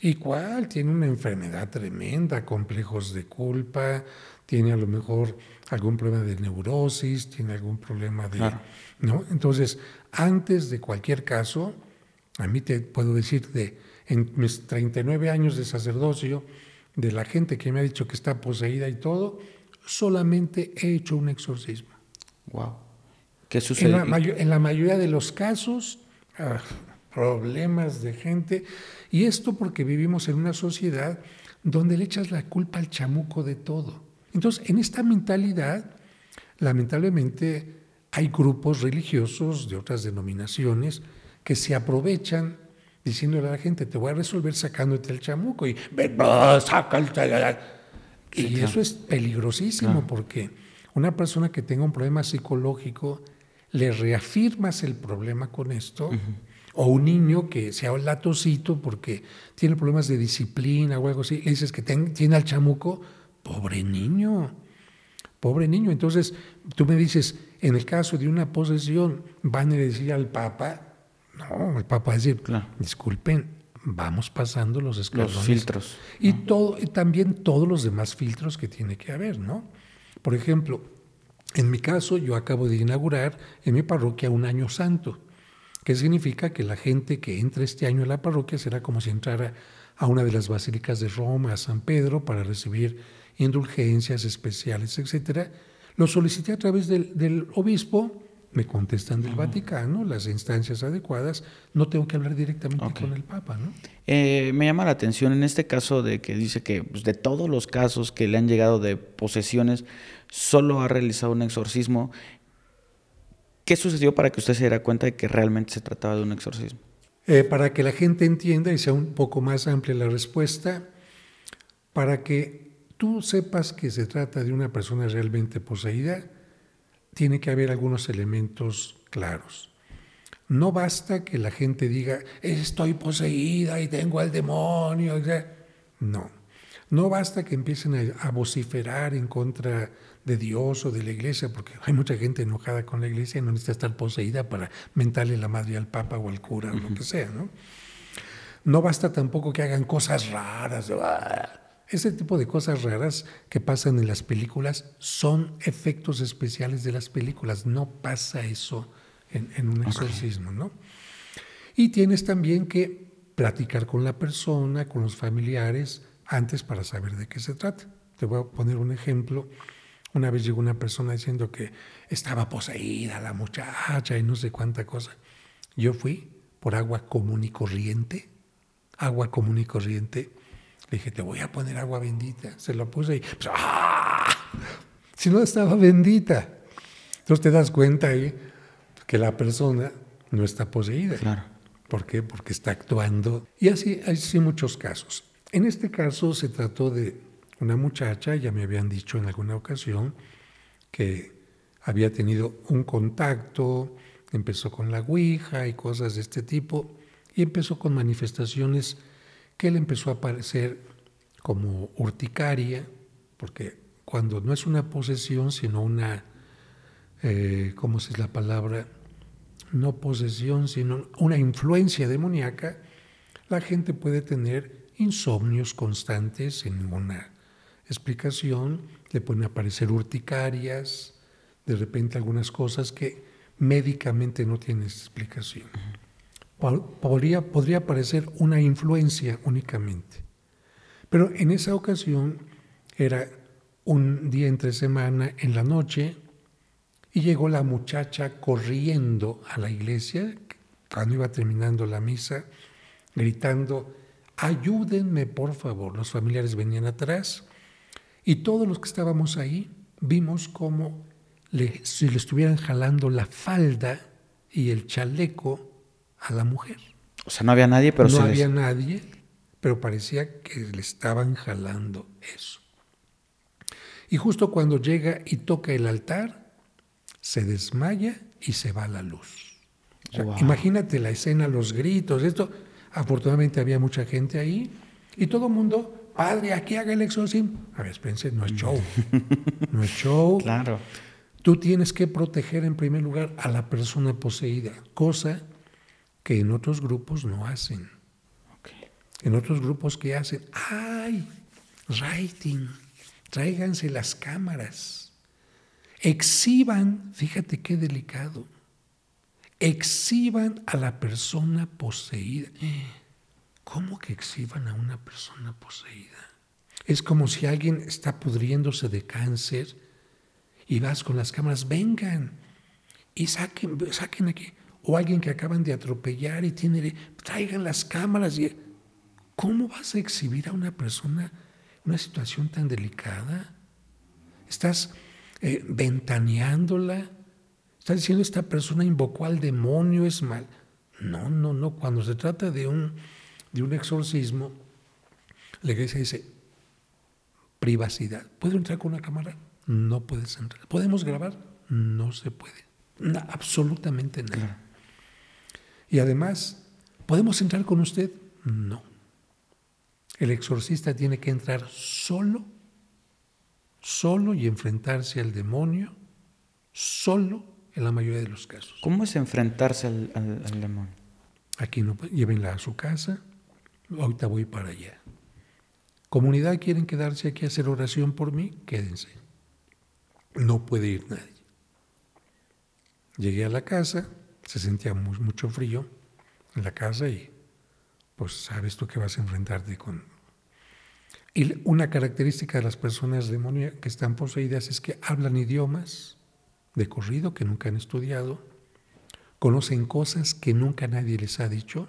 y cuál, tiene una enfermedad tremenda, complejos de culpa, tiene a lo mejor algún problema de neurosis, tiene algún problema de... ¿no? Entonces, antes de cualquier caso, a mí te puedo decir de en mis 39 años de sacerdocio, de la gente que me ha dicho que está poseída y todo, solamente he hecho un exorcismo. Wow. ¿Qué sucede? En la, mayoría de los casos, ah, problemas de gente, y esto porque vivimos en una sociedad donde le echas la culpa al chamuco de todo. Entonces, en esta mentalidad, lamentablemente, hay grupos religiosos de otras denominaciones que se aprovechan diciéndole a la gente, te voy a resolver sacándote el chamuco y saca el y eso es peligrosísimo porque una persona que tenga un problema psicológico, le reafirmas el problema con esto, o un niño que sea un latosito porque tiene problemas de disciplina o algo así, le dices que tiene al chamuco, pobre niño, pobre niño. Entonces, tú me dices, en el caso de una posesión, van a decir al Papa, no, el Papa va a decir, disculpen, vamos pasando los escalones. Los filtros. Y, todo, y también todos los demás filtros que tiene que haber, ¿no? Por ejemplo, en mi caso, yo acabo de inaugurar en mi parroquia un año santo, que significa que la gente que entra este año a la parroquia será como si entrara a una de las basílicas de Roma, a San Pedro, para recibir indulgencias especiales, etc. Lo solicité a través del, del obispo me contestan del Vaticano, las instancias adecuadas, no tengo que hablar directamente con el Papa, ¿no? Eh, me llama la atención en este caso de que dice que pues, de todos los casos que le han llegado de posesiones, solo ha realizado un exorcismo. ¿Qué sucedió para que usted se diera cuenta de que realmente se trataba de un exorcismo? Eh, para que la gente entienda y sea un poco más amplia la respuesta, para que tú sepas que se trata de una persona realmente poseída, tiene que haber algunos elementos claros. No basta que la gente diga, estoy poseída y tengo al demonio. No, no basta que empiecen a, vociferar en contra de Dios o de la iglesia, porque hay mucha gente enojada con la iglesia y no necesita estar poseída para mentarle la madre al papa o al cura o lo que sea. ¿no? no basta tampoco que hagan cosas raras. Ese tipo de cosas raras que pasan en las películas son efectos especiales de las películas. No pasa eso en, un exorcismo, ¿no? Y tienes también que platicar con la persona, con los familiares, antes para saber de qué se trata. Te voy a poner un ejemplo. Una vez llegó una persona diciendo que estaba poseída la muchacha y no sé cuánta cosa. Yo fui por agua común y corriente, agua común y corriente, dije, te voy a poner agua bendita. Se lo puse y, pues, ¡ah! Si no estaba bendita. Entonces te das cuenta ahí que la persona no está poseída. Claro. ¿Por qué? Porque está actuando. Y así hay sí, muchos casos. En este caso se trató de una muchacha, ya me habían dicho en alguna ocasión, que había tenido un contacto, empezó con la Ouija y cosas de este tipo, y empezó con manifestaciones que él empezó a aparecer como urticaria, porque cuando no es una posesión, sino una, eh, ¿cómo es la palabra? No posesión, sino una influencia demoníaca, la gente puede tener insomnios constantes sin ninguna explicación, le pueden aparecer urticarias, de repente algunas cosas que médicamente no tienen explicación podría, podría parecer una influencia únicamente. Pero en esa ocasión era un día entre semana en la noche y llegó la muchacha corriendo a la iglesia cuando iba terminando la misa, gritando, ayúdenme por favor. Los familiares venían atrás y todos los que estábamos ahí vimos cómo si le estuvieran jalando la falda y el chaleco a la mujer. O sea, no había nadie, pero no se había les... nadie, pero parecía que le estaban jalando eso. Y justo cuando llega y toca el altar, se desmaya y se va la luz. O sea, Wow. Imagínate la escena, los gritos, esto. Afortunadamente había mucha gente ahí y todo el mundo, padre, aquí haga el exorcismo. A ver, espérense, no es show. <laughs> No es show. Claro. Tú tienes que proteger en primer lugar a la persona poseída, cosa que en otros grupos no hacen. En otros grupos que hacen, ¡ay! Writing, tráiganse las cámaras, exhiban, fíjate qué delicado, exhiban a la persona poseída. ¿Cómo que exhiban a una persona poseída? Es como si alguien está pudriéndose de cáncer y vas con las cámaras, vengan y saquen, saquen aquí. O alguien que acaban de atropellar y tiene, traigan las cámaras. Y, ¿Cómo vas a exhibir a una persona una situación tan delicada? Estás eh, ventaneándola. Estás diciendo esta persona invocó al demonio, es mal. No, no, no. Cuando se trata de un, de un exorcismo, la iglesia dice privacidad. ¿Puedo entrar con una cámara? No puedes entrar. ¿Podemos grabar? No se puede. Absolutamente nada. Y además, ¿podemos entrar con usted? No. El exorcista tiene que entrar solo, solo y enfrentarse al demonio, solo en la mayoría de los casos. ¿Cómo es enfrentarse al, al- al demonio? Aquí no, puede- llévenla a su casa, ahorita voy para allá. Comunidad, ¿quieren quedarse aquí a hacer oración por mí? Quédense. No puede ir nadie. Llegué a la casa, se sentía mu- mucho frío en la casa y pues sabes tú que vas a enfrentarte con... Y una característica de las personas demoníacas que están poseídas es que hablan idiomas de corrido que nunca han estudiado, conocen cosas que nunca nadie les ha dicho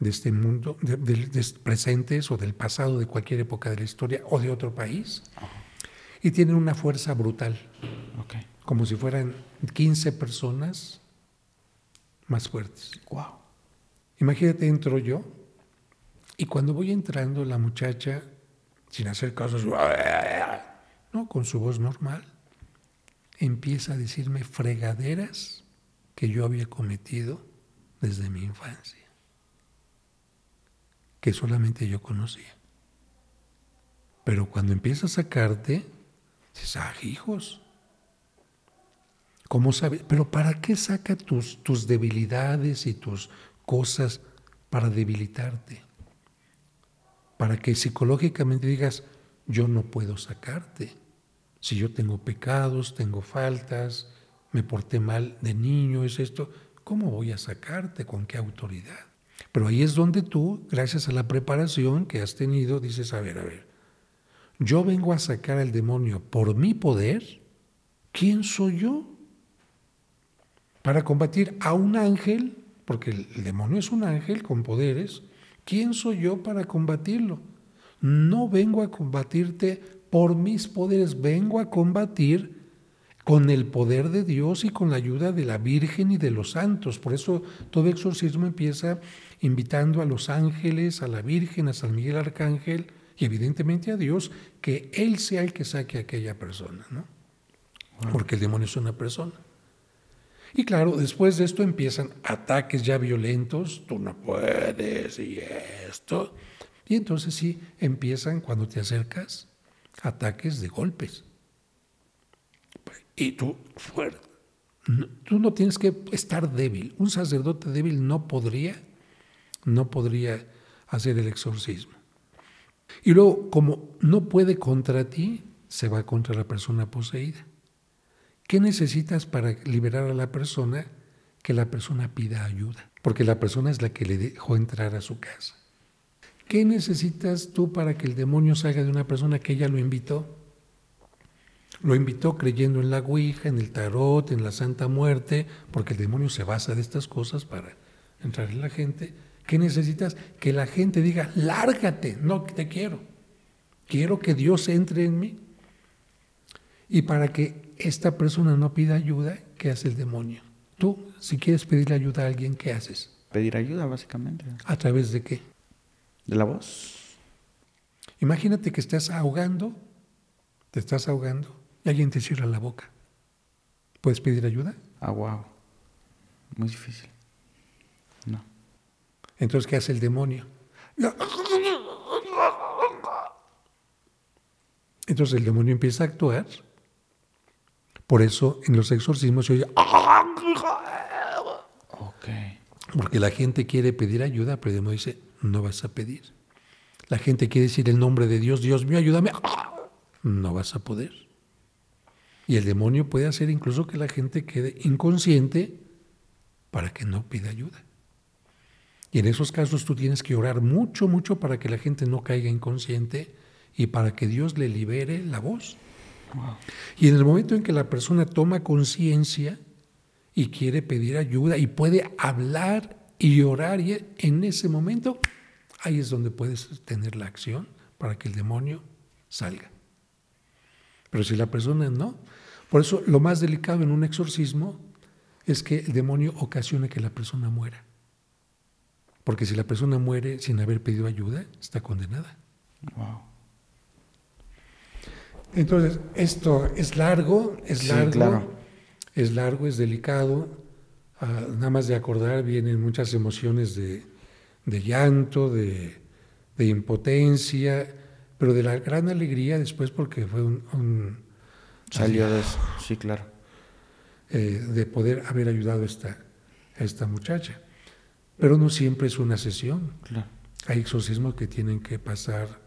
de este mundo, de, de- de presentes o del pasado de cualquier época de la historia o de otro país, y tienen una fuerza brutal, Ok. Como si fueran 15 personas más fuertes. Wow. Imagínate, entro yo y cuando voy entrando la muchacha, sin hacer caso, no, con su voz normal, empieza a decirme fregaderas que yo había cometido desde mi infancia, que solamente yo conocía. Pero cuando empieza a sacarte, dices, ah, hijos, ¿Cómo? Pero ¿para qué saca tus, tus debilidades y tus cosas para debilitarte? Para que psicológicamente digas, yo no puedo sacarte. Si yo tengo pecados, tengo faltas, me porté mal de niño, es esto, ¿cómo voy a sacarte? ¿Con qué autoridad? Pero ahí es donde tú, gracias a la preparación que has tenido, dices, a ver, a ver, yo vengo a sacar al demonio por mi poder, ¿quién soy yo? Para combatir a un ángel, porque el, demonio es un ángel con poderes, ¿quién soy yo para combatirlo? No vengo a combatirte por mis poderes, vengo a combatir con el poder de Dios y con la ayuda de la Virgen y de los santos. Por eso todo exorcismo empieza invitando a los ángeles, a la Virgen, a San Miguel Arcángel y evidentemente a Dios, que Él sea el que saque a aquella persona, ¿no? Porque el demonio es una persona. Y claro, después de esto empiezan ataques ya violentos, tú no puedes y esto. Y entonces sí, empiezan cuando te acercas ataques de golpes. Y tú, fuera. No, tú no tienes que estar débil. Un sacerdote débil no podría, no podría hacer el exorcismo. Y luego, como no puede contra ti, se va contra la persona poseída. ¿Qué necesitas para liberar a la persona? Que la persona pida ayuda, porque la persona es la que le dejó entrar a su casa. ¿Qué necesitas tú para que el demonio salga de una persona que ella lo invitó? Lo invitó creyendo en la Ouija, en el tarot, en la Santa Muerte, porque el demonio se basa de estas cosas para entrar en la gente. ¿Qué necesitas? Que la gente diga, lárgate, no te quiero. Quiero que Dios entre en mí. Y para que esta persona no pida ayuda, ¿qué hace el demonio? Tú, si quieres pedirle ayuda a alguien, ¿qué haces? Pedir ayuda, básicamente. ¿A través de qué? De la voz. Imagínate que estás ahogando, te estás ahogando y alguien te cierra la boca. ¿Puedes pedir ayuda? Ah, wow. Muy difícil. No. Entonces, ¿qué hace el demonio? Entonces el demonio empieza a actuar. Por eso en los exorcismos se oye. Porque la gente quiere pedir ayuda, pero el demonio dice: No vas a pedir. La gente quiere decir el nombre de Dios: Dios mío, ayúdame. No vas a poder. Y el demonio puede hacer incluso que la gente quede inconsciente para que no pida ayuda. Y en esos casos tú tienes que orar mucho, mucho para que la gente no caiga inconsciente y para que Dios le libere la voz. Y en el momento en que la persona toma conciencia y quiere pedir ayuda y puede hablar y orar, y en ese momento ahí es donde puedes tener la acción para que el demonio salga. Pero si la persona no, por eso lo más delicado en un exorcismo es que el demonio ocasione que la persona muera. Porque si la persona muere sin haber pedido ayuda, está condenada. Wow. Entonces, esto es largo, es Sí, largo, claro. es largo, es delicado. Ah, nada más de acordar vienen muchas emociones de, de llanto, de, de impotencia, pero de la gran alegría después porque fue un, un- Salió de eso. Sí, claro. eh, de poder haber ayudado a esta, a esta muchacha. Pero no siempre es una sesión. Claro. Hay exorcismos que tienen que pasar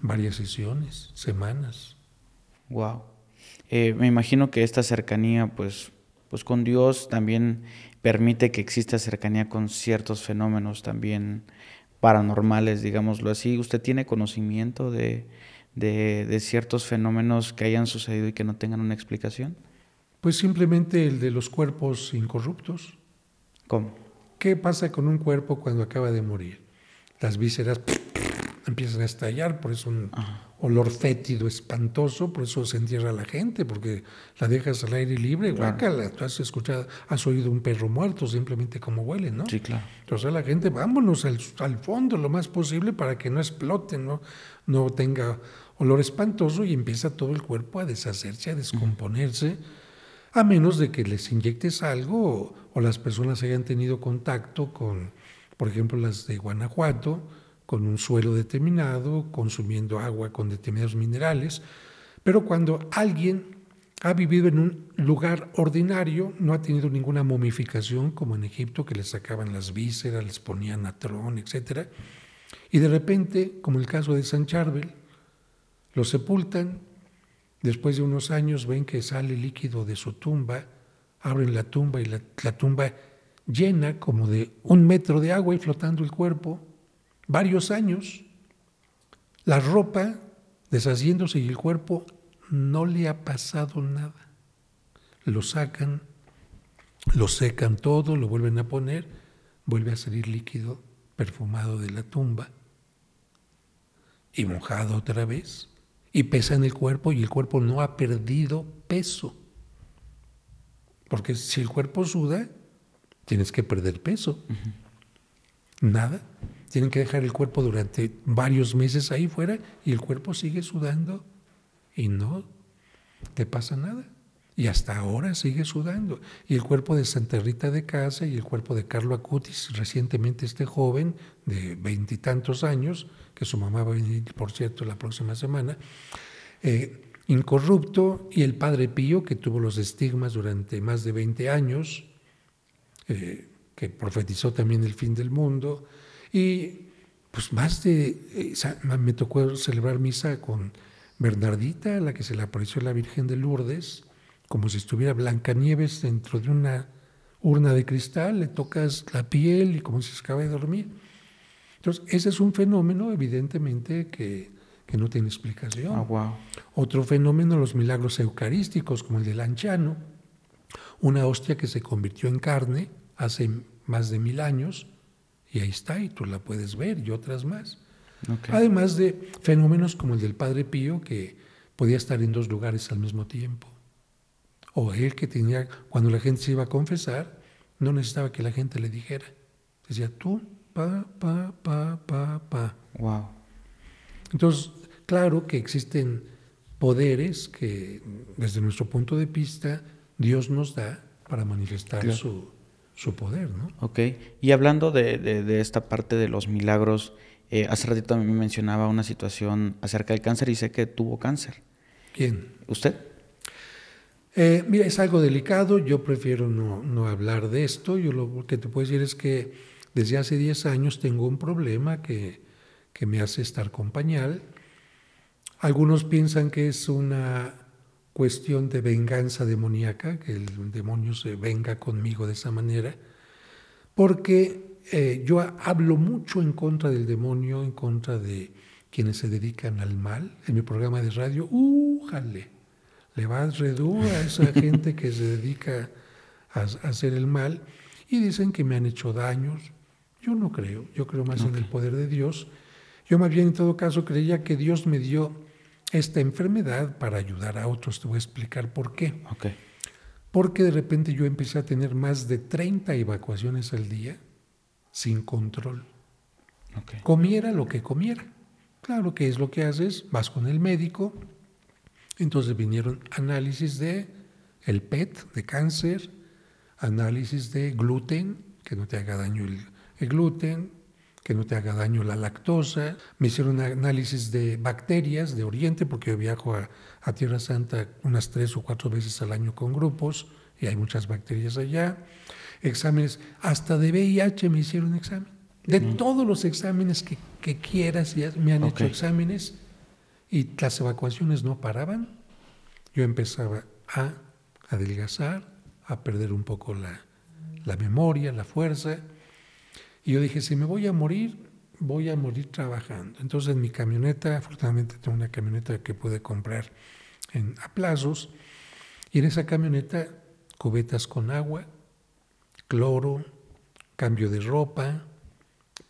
varias sesiones, semanas. Wow. Eh, me imagino que esta cercanía, pues, pues con Dios también permite que exista cercanía con ciertos fenómenos también paranormales, digámoslo así. ¿Usted tiene conocimiento de, de, de ciertos fenómenos que hayan sucedido y que no tengan una explicación? Pues simplemente el de los cuerpos incorruptos. ¿Cómo? ¿Qué pasa con un cuerpo cuando acaba de morir? Las vísceras empiezan a estallar, por eso un olor fétido espantoso, por eso se entierra la gente, porque la dejas al aire libre, guácala. Tú has escuchado, has oído un perro muerto, simplemente como huele, ¿no? Sí, claro. Entonces la gente, vámonos al, al fondo lo más posible para que no explote, ¿no? no tenga olor espantoso y empieza todo el cuerpo a deshacerse, a descomponerse, a menos de que les inyectes algo o, o las personas hayan tenido contacto con, por ejemplo, las de Guanajuato, con un suelo determinado, consumiendo agua con determinados minerales. Pero cuando alguien ha vivido en un lugar ordinario, no ha tenido ninguna momificación como en Egipto, que les sacaban las vísceras, les ponían atrón, etc. Y de repente, como el caso de San Charbel, lo sepultan, después de unos años ven que sale líquido de su tumba, abren la tumba y la, la tumba llena como de un metro de agua y flotando el cuerpo, varios años, la ropa deshaciéndose y el cuerpo no le ha pasado nada. Lo sacan, lo secan todo, lo vuelven a poner, vuelve a salir líquido perfumado de la tumba y mojado otra vez y pesa en el cuerpo y el cuerpo no ha perdido peso. Porque si el cuerpo suda, tienes que perder peso. Nada. Tienen que dejar el cuerpo durante varios meses ahí fuera y el cuerpo sigue sudando y no te pasa nada. Y hasta ahora sigue sudando. Y el cuerpo de Santa Rita de Casa y el cuerpo de Carlo Acutis, recientemente este joven de veintitantos años, que su mamá va a venir, por cierto, la próxima semana, eh, incorrupto, y el padre Pío, que tuvo los estigmas durante más de 20 años, eh, que profetizó también el fin del mundo, y pues más de, eh, me tocó celebrar misa con Bernardita, la que se le apareció la Virgen de Lourdes, como si estuviera Blancanieves dentro de una urna de cristal, le tocas la piel y como si se acaba de dormir. Entonces, ese es un fenómeno, evidentemente, que, que no tiene explicación. Ah, wow. Otro fenómeno, los milagros eucarísticos, como el del anciano, una hostia que se convirtió en carne hace más de mil años, y ahí está, y tú la puedes ver, y otras más. Además de fenómenos como el del Padre Pío, que podía estar en dos lugares al mismo tiempo. O él que tenía, cuando la gente se iba a confesar, no necesitaba que la gente le dijera. Decía tú, pa, pa, pa, pa, pa. Wow. Entonces, claro que existen poderes que, desde nuestro punto de vista, Dios nos da para manifestar su, su, poder, ¿no? Ok. Y hablando de, de, esta parte de los milagros, eh, hace ratito también me mencionaba una situación acerca del cáncer y sé que tuvo cáncer. ¿Quién? ¿Usted? Eh, mira, es algo delicado, yo prefiero no, no, hablar de esto. Yo lo que te puedo decir es que desde hace 10 años tengo un problema que, que me hace estar con pañal. Algunos piensan que es una cuestión de venganza demoníaca, que el demonio se venga conmigo de esa manera, porque eh, yo hablo mucho en contra del demonio, en contra de quienes se dedican al mal. En mi programa de radio, ¡újale! Le va redú a esa <laughs> gente que se dedica a, hacer el mal y dicen que me han hecho daños. Yo no creo, yo creo más en el poder de Dios. Yo más bien en todo caso creía que Dios me dio esta enfermedad para ayudar a otros. Te voy a explicar por qué. Okay. Porque de repente yo empecé a tener más de 30 evacuaciones al día sin control. Okay. Comiera lo que comiera. Claro que es lo que haces, vas con el médico. Entonces vinieron análisis de el PET de cáncer, análisis de gluten, que no te haga daño el, el gluten, que no te haga daño la lactosa. Me hicieron análisis de bacterias de Oriente, porque yo viajo a, Tierra Santa unas tres o cuatro veces al año con grupos y hay muchas bacterias allá. Exámenes, hasta de VIH me hicieron examen. De todos los exámenes que, que quieras, ya me han hecho exámenes y las evacuaciones no paraban. Yo empezaba a adelgazar, a perder un poco la, la memoria, la fuerza y yo dije, si me voy a morir, voy a morir trabajando. Entonces en mi camioneta, afortunadamente tengo una camioneta que pude comprar en, a plazos, y en esa camioneta cubetas con agua, cloro, cambio de ropa,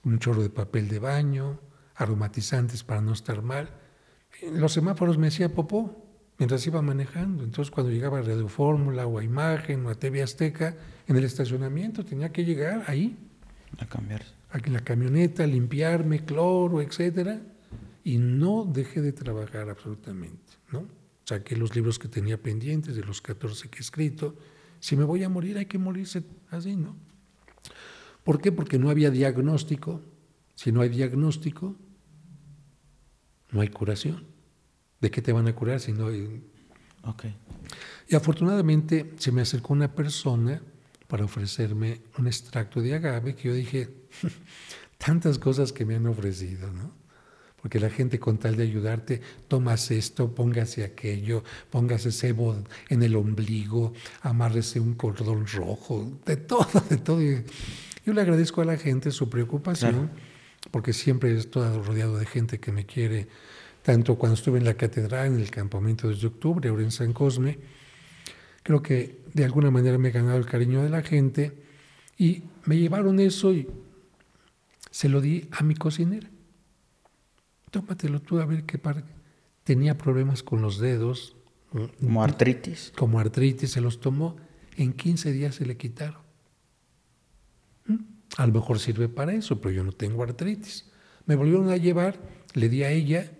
un chorro de papel de baño, aromatizantes para no estar mal. los semáforos me hacía popó mientras iba manejando. Entonces cuando llegaba a Radio Fórmula o a Imagen o a TV Azteca, en el estacionamiento tenía que llegar ahí a cambiar. En la camioneta, limpiarme, cloro, etcétera, y no dejé de trabajar absolutamente, ¿no? Saqué los libros que tenía pendientes, de los 14 que he escrito. Si me voy a morir, hay que morirse así, ¿no? ¿Por qué? Porque no había diagnóstico. Si no hay diagnóstico, no hay curación. ¿De qué te van a curar si no hay... Okay. Y afortunadamente se me acercó una persona para ofrecerme un extracto de agave que yo dije, <laughs> tantas cosas que me han ofrecido, ¿no? Porque la gente con tal de ayudarte, tomas esto, póngase aquello, póngase cebo en el ombligo, amárrese un cordón rojo, de todo, de todo. Yo le agradezco a la gente su preocupación, porque siempre todo rodeado de gente que me quiere, tanto cuando estuve en la catedral, en el campamento desde octubre, ahora en San Cosme, creo que de alguna manera me he ganado el cariño de la gente y me llevaron eso y se lo di a mi cocinera. Tómatelo tú a ver qué par. Tenía problemas con los dedos. Como artritis. Como artritis, se los tomó. En 15 días se le quitaron. ¿Mm? A lo mejor sirve para eso, pero yo no tengo artritis. Me volvieron a llevar, le di a ella,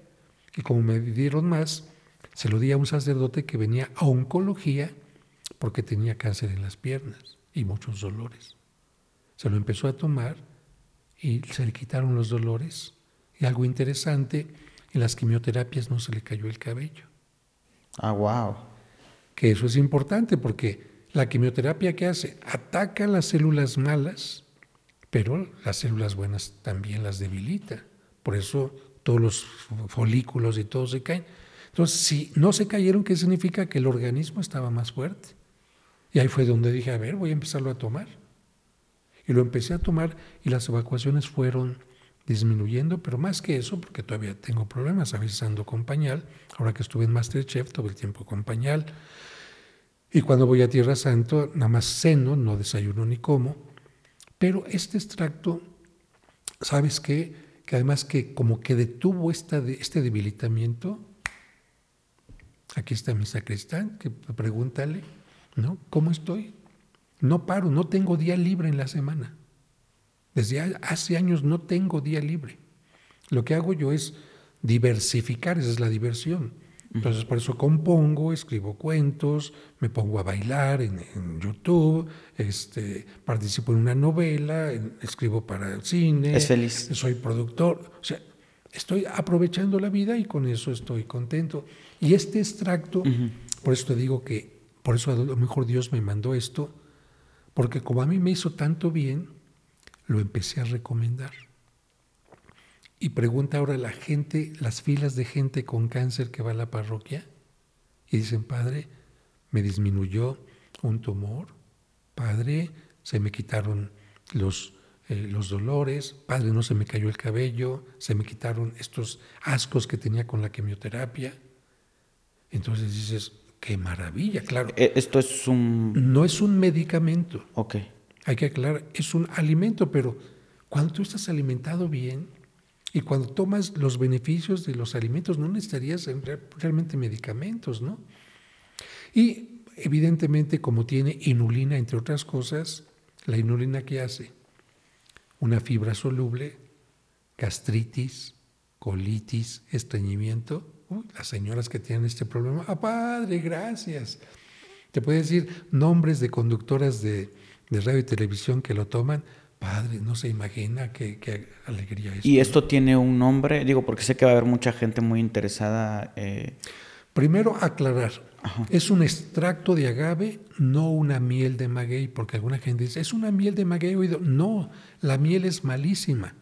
y como me dieron más, se lo di a un sacerdote que venía a oncología porque tenía cáncer en las piernas y muchos dolores. Se lo empezó a tomar y se le quitaron los dolores. Y algo interesante, en las quimioterapias no se le cayó el cabello. Ah, wow. Que eso es importante porque la quimioterapia que hace ataca las células malas, pero las células buenas también las debilita. Por eso todos los folículos y todo se caen. Entonces, si no se cayeron, ¿qué significa? Que el organismo estaba más fuerte. Y ahí fue donde dije, a ver, voy a empezarlo a tomar. Y lo empecé a tomar y las evacuaciones fueron disminuyendo, pero más que eso, porque todavía tengo problemas, a veces ando con pañal, ahora que estuve en Masterchef todo el tiempo con pañal, y cuando voy a Tierra Santo, nada más ceno, no desayuno ni como, pero este extracto, ¿sabes qué? Que además que como que detuvo esta, este debilitamiento, Aquí está mi sacristán, que pregúntale, ¿no? ¿Cómo estoy? No paro, no tengo día libre en la semana. Desde hace años no tengo día libre. Lo que hago yo es diversificar, esa es la diversión. Entonces por eso compongo, escribo cuentos, me pongo a bailar en, YouTube, este, participo en una novela, escribo para el cine. Es feliz. Soy productor. O sea, estoy aprovechando la vida y con eso estoy contento. Y este extracto, por eso te digo que, por eso a lo mejor Dios me mandó esto, porque como a mí me hizo tanto bien, lo empecé a recomendar. Y pregunta ahora la gente, las filas de gente con cáncer que va a la parroquia, y dicen, Padre, me disminuyó un tumor, Padre, se me quitaron los, eh, los dolores, Padre, no se me cayó el cabello, se me quitaron estos ascos que tenía con la quimioterapia. Entonces dices, qué maravilla, claro. E, esto es un... No es un medicamento. Ok. Hay que aclarar, es un alimento, pero cuando tú estás alimentado bien y cuando tomas los beneficios de los alimentos, no necesitarías realmente medicamentos, ¿no? Y evidentemente, como tiene inulina, entre otras cosas, la inulina que hace una fibra soluble, gastritis, colitis, estreñimiento, las señoras que tienen este problema, ah, padre, gracias. Te puede decir nombres de conductoras de, radio y televisión que lo toman. Padre, no se imagina qué, alegría es. ¿Y esto tiene un nombre? Digo, porque sé que va a haber mucha gente muy interesada. Eh. Primero, aclarar. Es un extracto de agave, no una miel de maguey, porque alguna gente dice, es una miel de maguey oído. No, la miel es malísima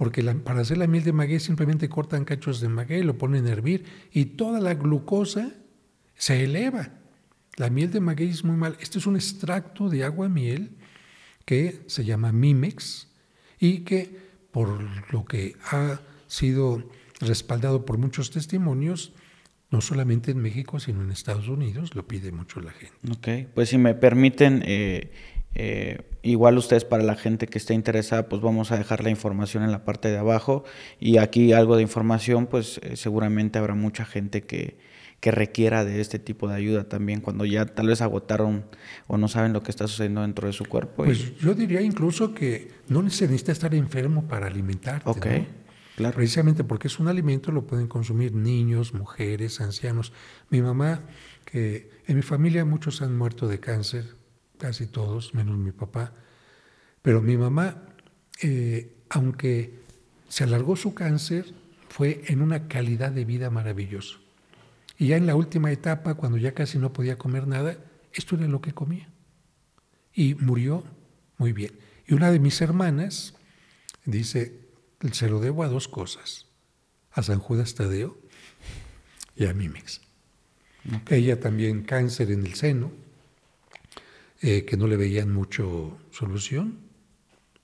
porque para hacer la miel de maguey simplemente cortan cachos de maguey, lo ponen a hervir y toda la glucosa se eleva. La miel de maguey es muy mal. Este es un extracto de agua miel que se llama Mimex y que por lo que ha sido respaldado por muchos testimonios, no solamente en México, sino en Estados Unidos, lo pide mucho la gente. Ok, pues si me permiten, eh, eh, igual ustedes para la gente que esté interesada, pues vamos a dejar la información en la parte de abajo y aquí algo de información, pues eh, seguramente habrá mucha gente que, que requiera de este tipo de ayuda también cuando ya tal vez agotaron o no saben lo que está sucediendo dentro de su cuerpo. Pues yo diría incluso que no se necesita estar enfermo para alimentarte. Ok, claro. Precisamente porque es un alimento, lo pueden consumir niños, mujeres, ancianos. Mi mamá, que en mi familia muchos han muerto de cáncer, casi todos, menos mi papá. Pero mi mamá, eh, aunque se alargó su cáncer, fue en una calidad de vida maravillosa. Y ya en la última etapa, cuando ya casi no podía comer nada, esto era lo que comía. Y murió muy bien. Y una de mis hermanas dice, se lo debo a dos cosas, a San Judas Tadeo y a Mimex. Ella también cáncer en el seno, eh, que no le veían mucho solución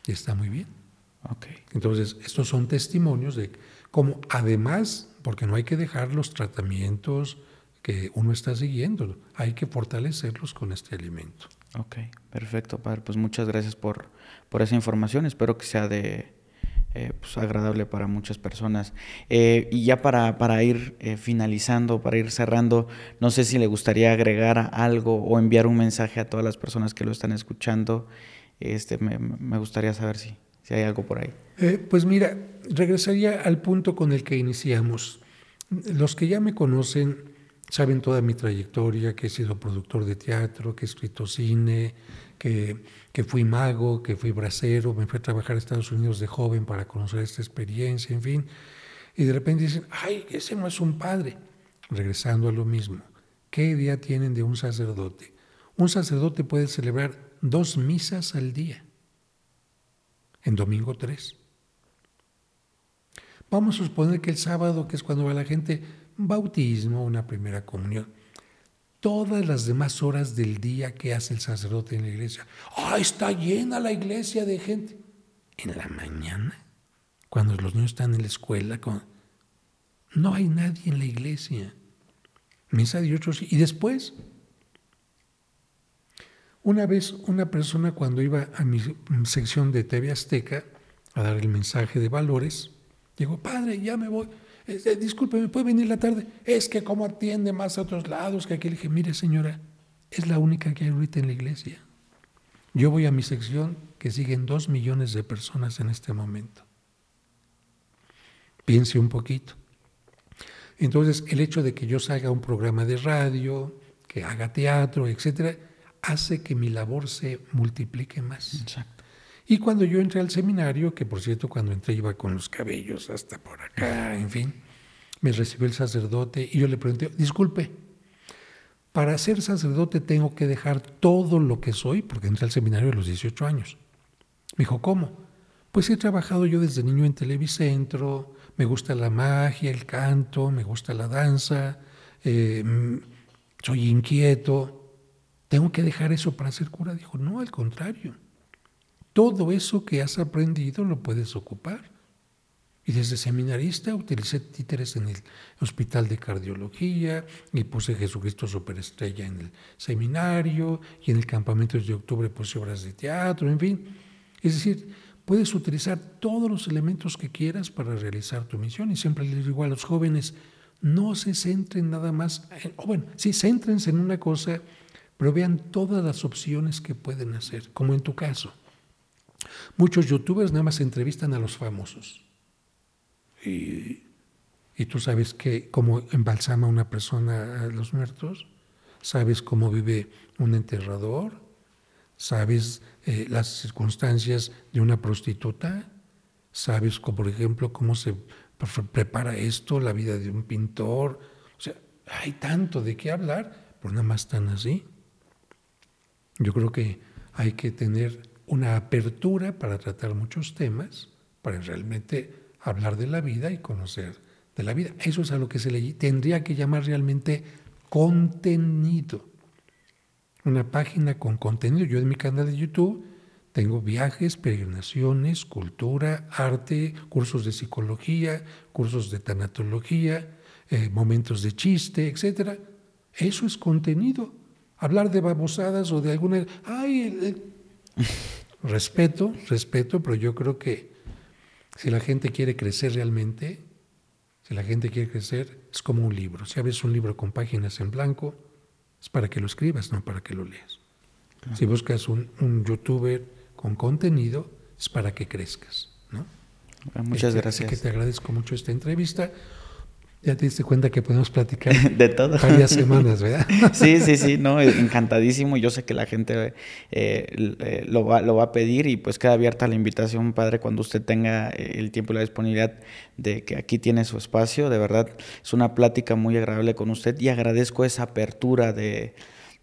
y está muy bien. Okay. Entonces, estos son testimonios de cómo además, porque no hay que dejar los tratamientos que uno está siguiendo, hay que fortalecerlos con este alimento. Ok, perfecto, padre. Pues muchas gracias por, por esa información. Espero que sea de, eh, pues, agradable para muchas personas. Eh, y ya para, para ir eh, finalizando, para ir cerrando, no sé si le gustaría agregar algo o enviar un mensaje a todas las personas que lo están escuchando. Este, me, me gustaría saber si, si hay algo por ahí. pues mira, regresaría al punto con el que iniciamos. Los que ya me conocen saben toda mi trayectoria, que he sido productor de teatro, que he escrito cine, que que fui mago, que fui bracero, me fui a trabajar a Estados Unidos de joven para conocer esta experiencia, en fin. Y de repente dicen, ay, ese no es un padre. Regresando a lo mismo, ¿qué idea tienen de un sacerdote? Un sacerdote puede celebrar dos misas al día, en domingo tres. Vamos a suponer que el sábado, que es cuando va la gente, bautismo, una primera comunión todas las demás horas del día que hace el sacerdote en la iglesia. ¡Ah, está llena la iglesia de gente! En la mañana, cuando los niños están en la escuela, no hay nadie en la iglesia. Misa de otros. Y después, una vez una persona cuando iba a mi sección de TV Azteca a dar el mensaje de valores, dijo, padre, ya me voy. Disculpe, disculpe, ¿me puede venir la tarde? Es que como atiende más a otros lados que aquí. Le dije, mire señora, es la única que hay ahorita en la iglesia. Yo voy a mi sección que siguen dos millones de personas en este momento. Piense un poquito. Entonces, el hecho de que yo salga un programa de radio, que haga teatro, etcétera, hace que mi labor se multiplique más. Exacto. Y cuando yo entré al seminario, que por cierto cuando entré iba con los cabellos hasta por acá, en fin, me recibió el sacerdote y yo le pregunté, disculpe, para ser sacerdote tengo que dejar todo lo que soy, porque entré al seminario a los 18 años. Me dijo, ¿cómo? Pues he trabajado yo desde niño en Televicentro, me gusta la magia, el canto, me gusta la danza, eh, soy inquieto, tengo que dejar eso para ser cura. Dijo, no, al contrario, todo eso que has aprendido lo puedes ocupar. Y desde seminarista utilicé títeres en el hospital de cardiología y puse Jesucristo Superestrella en el seminario y en el campamento de octubre puse obras de teatro, en fin. Es decir, puedes utilizar todos los elementos que quieras para realizar tu misión. Y siempre les digo a los jóvenes, no se centren nada más, o bueno, sí, céntrense en una cosa, pero vean todas las opciones que pueden hacer, como en tu caso. Muchos youtubers nada más entrevistan a los famosos y, tú sabes que cómo embalsama una persona a los muertos, sabes cómo vive un enterrador, sabes eh, las circunstancias de una prostituta, sabes, como, por ejemplo, cómo se prepara esto, la vida de un pintor. O sea, hay tanto de qué hablar, pero nada más tan así. Yo creo que hay que tener una apertura para tratar muchos temas, para realmente hablar de la vida y conocer de la vida. Eso es a lo que se le tendría que llamar realmente contenido. Una página con contenido. Yo en mi canal de YouTube tengo viajes, peregrinaciones, cultura, arte, cursos de psicología, cursos de tanatología, eh, momentos de chiste, etc. Eso es contenido. Hablar de babosadas o de alguna... Ay, <laughs> respeto, respeto, pero yo creo que si la gente quiere crecer realmente, si la gente quiere crecer, es como un libro. Si abres un libro con páginas en blanco, es para que lo escribas, no para que lo leas. Si buscas un, youtuber con contenido, es para que crezcas. ¿no? Muchas este, gracias. que te agradezco mucho esta entrevista. Ya te diste cuenta que podemos platicar <laughs> de todo. Varias semanas, ¿verdad? <laughs> sí, sí, sí, no, encantadísimo. Yo sé que la gente eh, eh, lo, va, lo va a pedir y pues queda abierta la invitación, padre, cuando usted tenga eh, el tiempo y la disponibilidad de que aquí tiene su espacio. De verdad, es una plática muy agradable con usted y agradezco esa apertura de,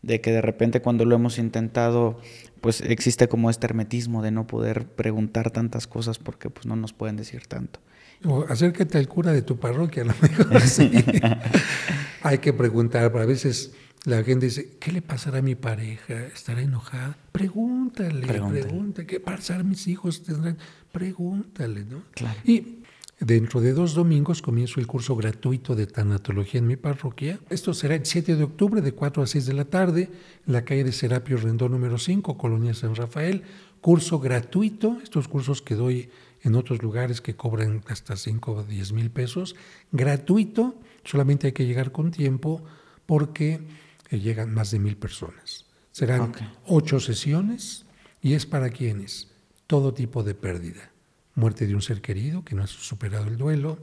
de que de repente cuando lo hemos intentado pues existe como este hermetismo de no poder preguntar tantas cosas porque pues no nos pueden decir tanto. O acércate al cura de tu parroquia, a lo mejor sí. <laughs> Hay que preguntar, pero a veces la gente dice, ¿qué le pasará a mi pareja? ¿Estará enojada? Pregúntale, pregúntale. ¿Qué pasará a mis hijos? Tendrán? Pregúntale, ¿no? Claro. Y dentro de dos domingos comienzo el curso gratuito de tanatología en mi parroquia. Esto será el 7 de octubre de 4 a 6 de la tarde en la calle de Serapio Rendón número 5, Colonia San Rafael. Curso gratuito, estos cursos que doy en otros lugares que cobran hasta 5 o 10 mil pesos, gratuito, solamente hay que llegar con tiempo porque eh, llegan más de mil personas. Serán ocho sesiones y es para quienes todo tipo de pérdida, muerte de un ser querido que no ha superado el duelo,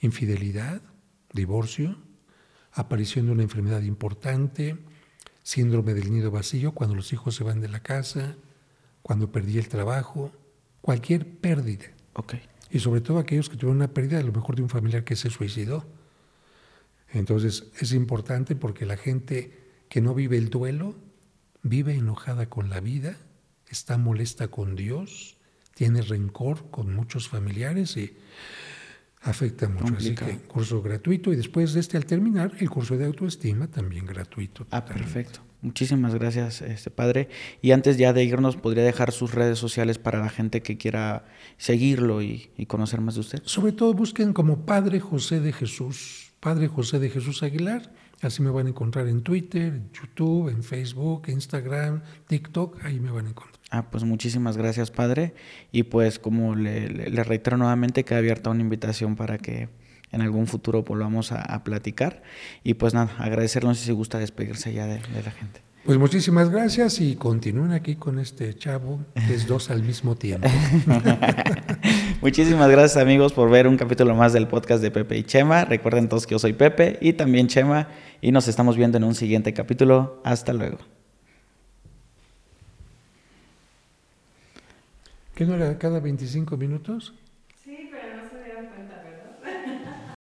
infidelidad, divorcio, aparición de una enfermedad importante, síndrome del nido vacío cuando los hijos se van de la casa, cuando perdí el trabajo, cualquier pérdida. Okay. Y sobre todo aquellos que tuvieron una pérdida, a lo mejor de un familiar que se suicidó. Entonces es importante porque la gente que no vive el duelo vive enojada con la vida, está molesta con Dios, tiene rencor con muchos familiares y afecta mucho. Así que curso gratuito y después de este al terminar el curso de autoestima también gratuito. Ah, perfecto. Muchísimas gracias, este padre. Y antes ya de irnos, ¿podría dejar sus redes sociales para la gente que quiera seguirlo y, conocer más de usted? Sobre todo busquen como Padre José de Jesús, Padre José de Jesús Aguilar. Así me van a encontrar en Twitter, en YouTube, en Facebook, Instagram, TikTok, ahí me van a encontrar. Ah, pues muchísimas gracias, padre. Y pues como le, le reitero nuevamente, queda abierta una invitación para que en algún futuro volvamos a, platicar. Y pues nada, agradecerles si gusta despedirse ya de, la gente. Pues muchísimas gracias y continúen aquí con este chavo, que es dos al mismo tiempo. <laughs> muchísimas gracias amigos por ver un capítulo más del podcast de Pepe y Chema. Recuerden todos que yo soy Pepe y también Chema y nos estamos viendo en un siguiente capítulo. Hasta luego. ¿Qué no cada 25 minutos?